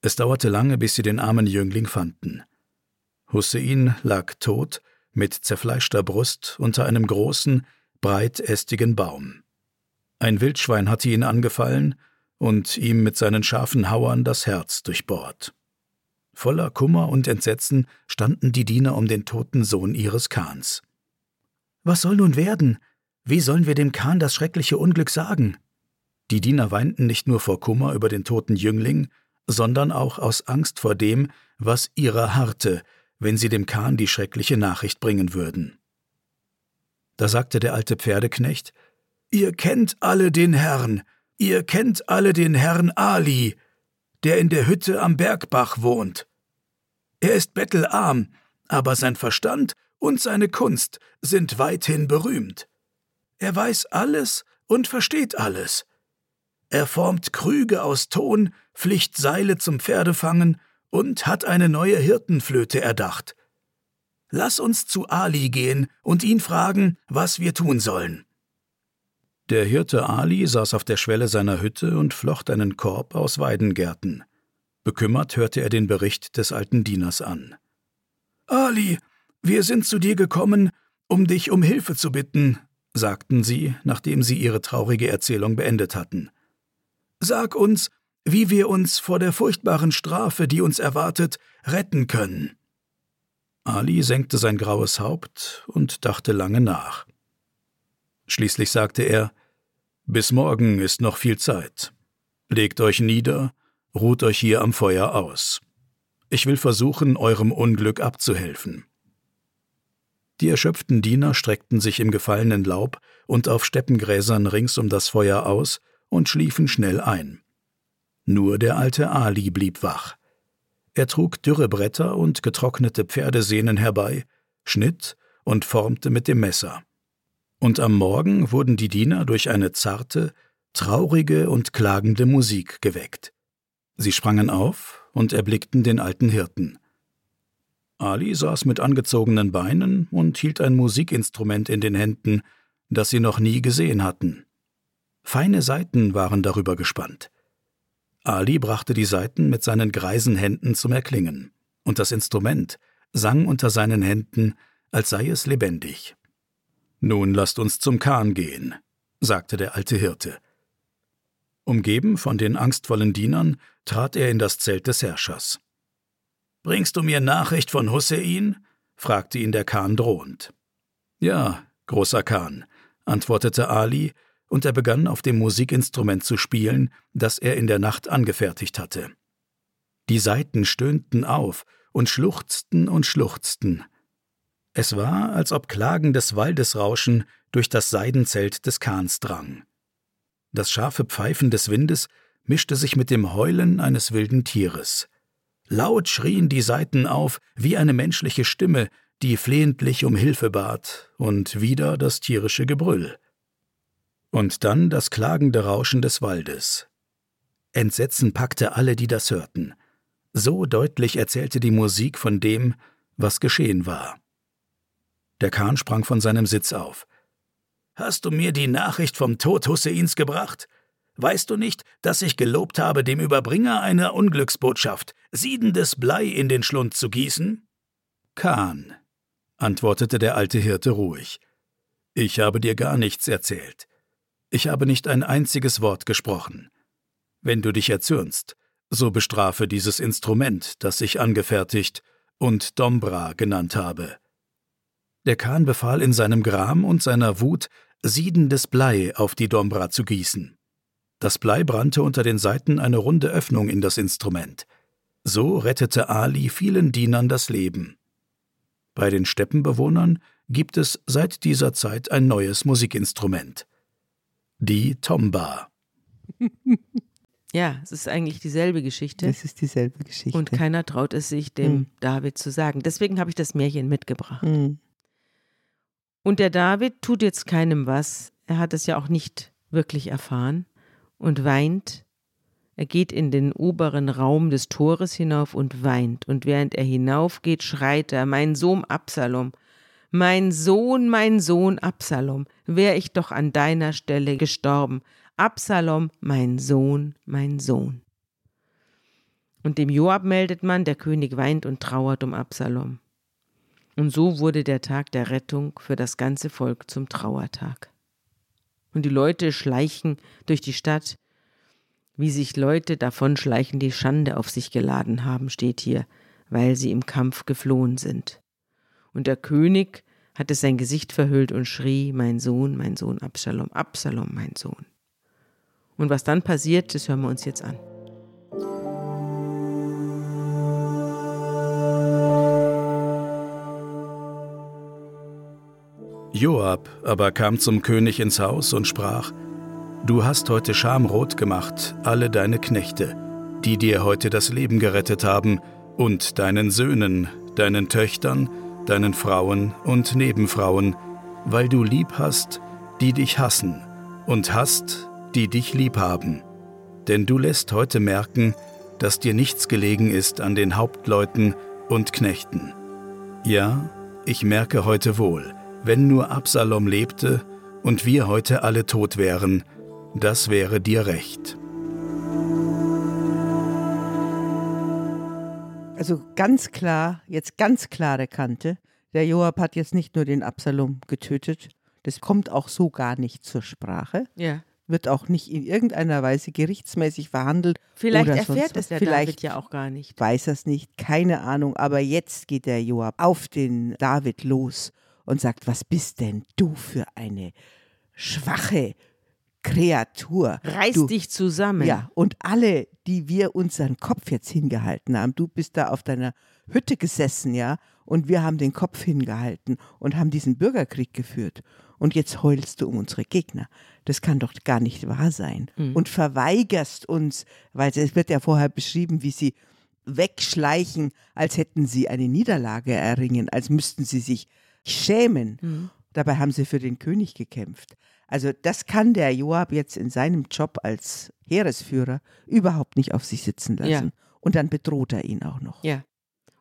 Es dauerte lange, bis sie den armen Jüngling fanden. Hussein lag tot, mit zerfleischter Brust, unter einem großen, breitästigen Baum. Ein Wildschwein hatte ihn angefallen und ihm mit seinen scharfen Hauern das Herz durchbohrt. Voller Kummer und Entsetzen standen die Diener um den toten Sohn ihres Kahns. Was soll nun werden? Wie sollen wir dem Kahn das schreckliche Unglück sagen? Die Diener weinten nicht nur vor Kummer über den toten Jüngling, sondern auch aus Angst vor dem, was ihrer harrte, wenn sie dem Kahn die schreckliche Nachricht bringen würden. Da sagte der alte Pferdeknecht Ihr kennt alle den Herrn, ihr kennt alle den Herrn Ali, der in der Hütte am Bergbach wohnt. Er ist bettelarm, aber sein Verstand und seine Kunst sind weithin berühmt. Er weiß alles, und versteht alles. Er formt Krüge aus Ton, flicht Seile zum Pferdefangen und hat eine neue Hirtenflöte erdacht. Lass uns zu Ali gehen und ihn fragen, was wir tun sollen. Der Hirte Ali saß auf der Schwelle seiner Hütte und flocht einen Korb aus Weidengärten. Bekümmert hörte er den Bericht des alten Dieners an. Ali, wir sind zu dir gekommen, um dich um Hilfe zu bitten, sagten sie, nachdem sie ihre traurige Erzählung beendet hatten. Sag uns, wie wir uns vor der furchtbaren Strafe, die uns erwartet, retten können. Ali senkte sein graues Haupt und dachte lange nach. Schließlich sagte er Bis morgen ist noch viel Zeit. Legt euch nieder, ruht euch hier am Feuer aus. Ich will versuchen, eurem Unglück abzuhelfen. Die erschöpften Diener streckten sich im gefallenen Laub und auf Steppengräsern rings um das Feuer aus und schliefen schnell ein. Nur der alte Ali blieb wach. Er trug dürre Bretter und getrocknete Pferdesehnen herbei, schnitt und formte mit dem Messer. Und am Morgen wurden die Diener durch eine zarte, traurige und klagende Musik geweckt. Sie sprangen auf und erblickten den alten Hirten. Ali saß mit angezogenen Beinen und hielt ein Musikinstrument in den Händen, das sie noch nie gesehen hatten. Feine Saiten waren darüber gespannt. Ali brachte die Saiten mit seinen greisen Händen zum Erklingen, und das Instrument sang unter seinen Händen, als sei es lebendig. Nun lasst uns zum Kahn gehen, sagte der alte Hirte. Umgeben von den angstvollen Dienern trat er in das Zelt des Herrschers. Bringst du mir Nachricht von Hussein? fragte ihn der Kahn drohend. Ja, großer Kahn, antwortete Ali und er begann auf dem Musikinstrument zu spielen, das er in der Nacht angefertigt hatte. Die Saiten stöhnten auf und schluchzten und schluchzten. Es war, als ob klagendes Waldesrauschen durch das Seidenzelt des Kahns drang. Das scharfe Pfeifen des Windes mischte sich mit dem Heulen eines wilden Tieres. Laut schrien die Saiten auf, wie eine menschliche Stimme, die flehentlich um Hilfe bat, und wieder das tierische Gebrüll. Und dann das klagende Rauschen des Waldes. Entsetzen packte alle, die das hörten. So deutlich erzählte die Musik von dem, was geschehen war. Der Kahn sprang von seinem Sitz auf. Hast du mir die Nachricht vom Tod Husseins gebracht? Weißt du nicht, dass ich gelobt habe, dem Überbringer einer Unglücksbotschaft siedendes Blei in den Schlund zu gießen? Kahn, antwortete der alte Hirte ruhig. Ich habe dir gar nichts erzählt. Ich habe nicht ein einziges Wort gesprochen. Wenn du dich erzürnst, so bestrafe dieses Instrument, das ich angefertigt und Dombra genannt habe. Der Kahn befahl in seinem Gram und seiner Wut, siedendes Blei auf die Dombra zu gießen. Das Blei brannte unter den Saiten eine runde Öffnung in das Instrument. So rettete Ali vielen Dienern das Leben. Bei den Steppenbewohnern gibt es seit dieser Zeit ein neues Musikinstrument die Tomba. (laughs) Ja, es ist eigentlich dieselbe Geschichte. Es ist dieselbe Geschichte. Und keiner traut es sich, dem hm. David zu sagen. Deswegen habe ich das Märchen mitgebracht. Hm. Und der David tut jetzt keinem was. Er hat es ja auch nicht wirklich erfahren und weint. Er geht in den oberen Raum des Tores hinauf und weint. Und während er hinaufgeht, schreit er: Mein Sohn Absalom, mein Sohn, mein Sohn Absalom, wär ich doch an deiner Stelle gestorben. Absalom, mein Sohn, mein Sohn. Und dem Joab meldet man, der König weint und trauert um Absalom. Und so wurde der Tag der Rettung für das ganze Volk zum Trauertag. Und die Leute schleichen durch die Stadt, wie sich Leute davonschleichen, die Schande auf sich geladen haben, steht hier, weil sie im Kampf geflohen sind. Und der König hatte sein Gesicht verhüllt und schrie, mein Sohn, mein Sohn Absalom, Absalom, mein Sohn. Und was dann passiert, das hören wir uns jetzt an. Joab aber kam zum König ins Haus und sprach, Du hast heute schamrot gemacht, alle deine Knechte, die dir heute das Leben gerettet haben, und deinen Söhnen, deinen Töchtern, deinen Frauen und Nebenfrauen, weil du lieb hast, die dich hassen, und hast, die dich lieb haben. Denn du lässt heute merken, dass dir nichts gelegen ist an den Hauptleuten und Knechten. Ja, ich merke heute wohl, wenn nur Absalom lebte und wir heute alle tot wären, das wäre dir recht. Also ganz klar, jetzt ganz klare Kante. Der Joab hat jetzt nicht nur den Absalom getötet, das kommt auch so gar nicht zur Sprache. Ja. Wird auch nicht in irgendeiner Weise gerichtsmäßig verhandelt. Vielleicht oder erfährt sonst es der. Vielleicht David ja auch gar nicht. weiß er es nicht, keine Ahnung. Aber jetzt geht der Joab auf den David los und sagt: Was bist denn du für eine schwache Kreatur? Reiß du, dich zusammen. Ja, und alle, die wir unseren Kopf jetzt hingehalten haben, du bist da auf deiner Hütte gesessen, ja, und wir haben den Kopf hingehalten und haben diesen Bürgerkrieg geführt. Und jetzt heulst du um unsere Gegner. Das kann doch gar nicht wahr sein. Und verweigerst uns, weil es wird ja vorher beschrieben, wie sie wegschleichen, als hätten sie eine Niederlage erringen, als müssten sie sich schämen. Dabei haben sie für den König gekämpft. Also das kann der Joab jetzt in seinem Job als Heeresführer überhaupt nicht auf sich sitzen lassen. Ja. Und dann bedroht er ihn auch noch. Ja.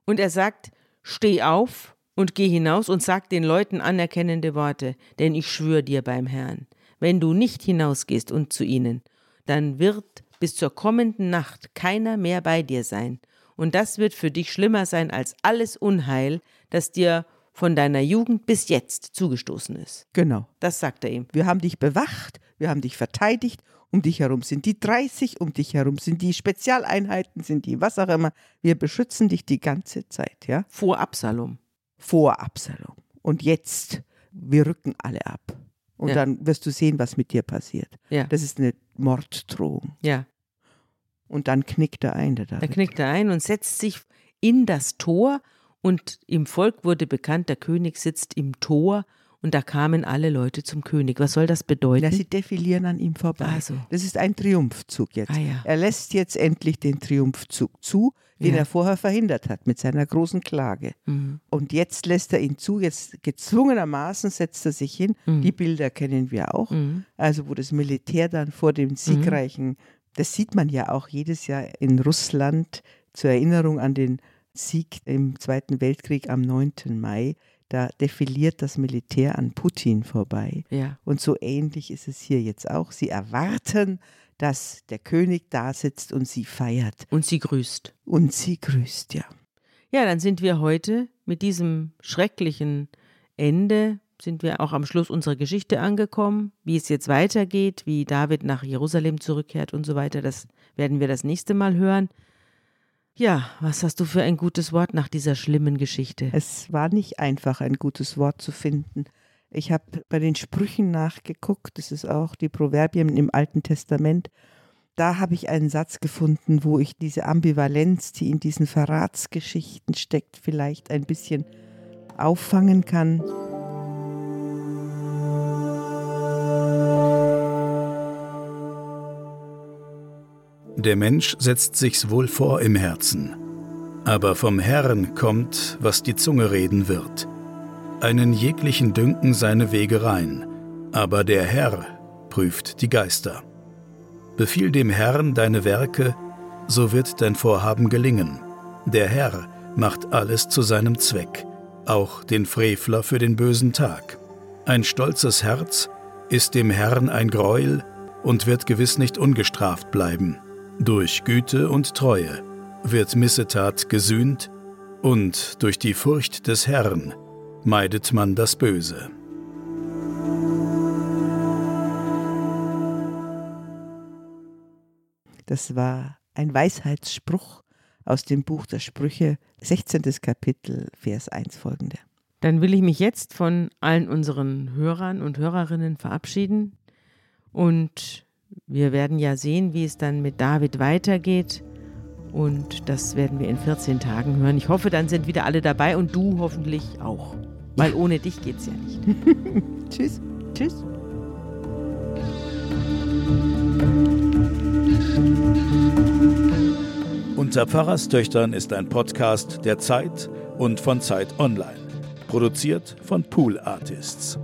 Und er sagt, steh auf und geh hinaus und sag den Leuten anerkennende Worte, denn ich schwöre dir beim Herrn, wenn du nicht hinausgehst und zu ihnen, dann wird bis zur kommenden Nacht keiner mehr bei dir sein. Und das wird für dich schlimmer sein als alles Unheil, das dir von deiner Jugend bis jetzt zugestoßen ist. Genau. Das sagt er ihm. Wir haben dich bewacht, wir haben dich verteidigt. Um dich herum sind die 30, um dich herum sind die Spezialeinheiten, sind die was auch immer. Wir beschützen dich die ganze Zeit, ja? Vor Absalom. Vor Absalom. Und jetzt, wir rücken alle ab. Und Ja. dann wirst du sehen, was mit dir passiert. Ja. Das ist eine Morddrohung. Ja. Und dann knickt er ein, der Da knickt er ein und setzt sich in das Tor und im Volk wurde bekannt, der König sitzt im Tor und da kamen alle Leute zum König. Was soll das bedeuten? Ja, sie defilieren an ihm vorbei. Ach so. Das ist ein Triumphzug jetzt. Ah, ja. Er lässt jetzt endlich den Triumphzug zu, den Ja. er vorher verhindert hat mit seiner großen Klage. Mhm. Und jetzt lässt er ihn zu, jetzt gezwungenermaßen setzt er sich hin. Die Bilder kennen wir auch. Mhm. Also wo das Militär dann vor dem siegreichen, das sieht man ja auch jedes Jahr in Russland zur Erinnerung an den Sieg im Zweiten Weltkrieg am 9. Mai. Da defiliert das Militär an Putin vorbei. Ja. Und so ähnlich ist es hier jetzt auch. Sie erwarten, dass der König da sitzt und sie feiert Und sie grüßt. und sie grüßt, ja. Ja, dann sind wir heute mit diesem schrecklichen Ende, sind wir auch am Schluss unserer Geschichte angekommen. Wie es jetzt weitergeht, wie David nach Jerusalem zurückkehrt und so weiter, das werden wir das nächste Mal hören. Ja, was hast du für ein gutes Wort nach dieser schlimmen Geschichte? Es war nicht einfach, ein gutes Wort zu finden. Ich habe bei den Sprüchen nachgeguckt, das ist auch die Proverbien im Alten Testament. Da habe ich einen Satz gefunden, wo ich diese Ambivalenz, die in diesen Verratsgeschichten steckt, vielleicht ein bisschen auffangen kann. Der Mensch setzt sich's wohl vor im Herzen. Aber vom Herrn kommt, was die Zunge reden wird. Einen jeglichen dünken seine Wege rein, aber der Herr prüft die Geister. Befiehl dem Herrn deine Werke, so wird dein Vorhaben gelingen. Der Herr macht alles zu seinem Zweck, auch den Frevler für den bösen Tag. Ein stolzes Herz ist dem Herrn ein Greuel und wird gewiss nicht ungestraft bleiben. Durch Güte und Treue wird Missetat gesühnt und durch die Furcht des Herrn meidet man das Böse. Das war ein Weisheitsspruch aus dem Buch der Sprüche, 16. Kapitel, Vers 1 folgende. Dann will ich mich jetzt von allen unseren Hörern und Hörerinnen verabschieden. Und wir werden ja sehen, wie es dann mit David weitergeht. Und das werden wir in 14 Tagen hören. Ich hoffe, dann sind wieder alle dabei und du hoffentlich auch. Weil ohne dich geht's ja nicht. (laughs) Tschüss. Tschüss. Unter Pfarrerstöchtern ist ein Podcast der Zeit und von Zeit Online. Produziert von Pool Artists.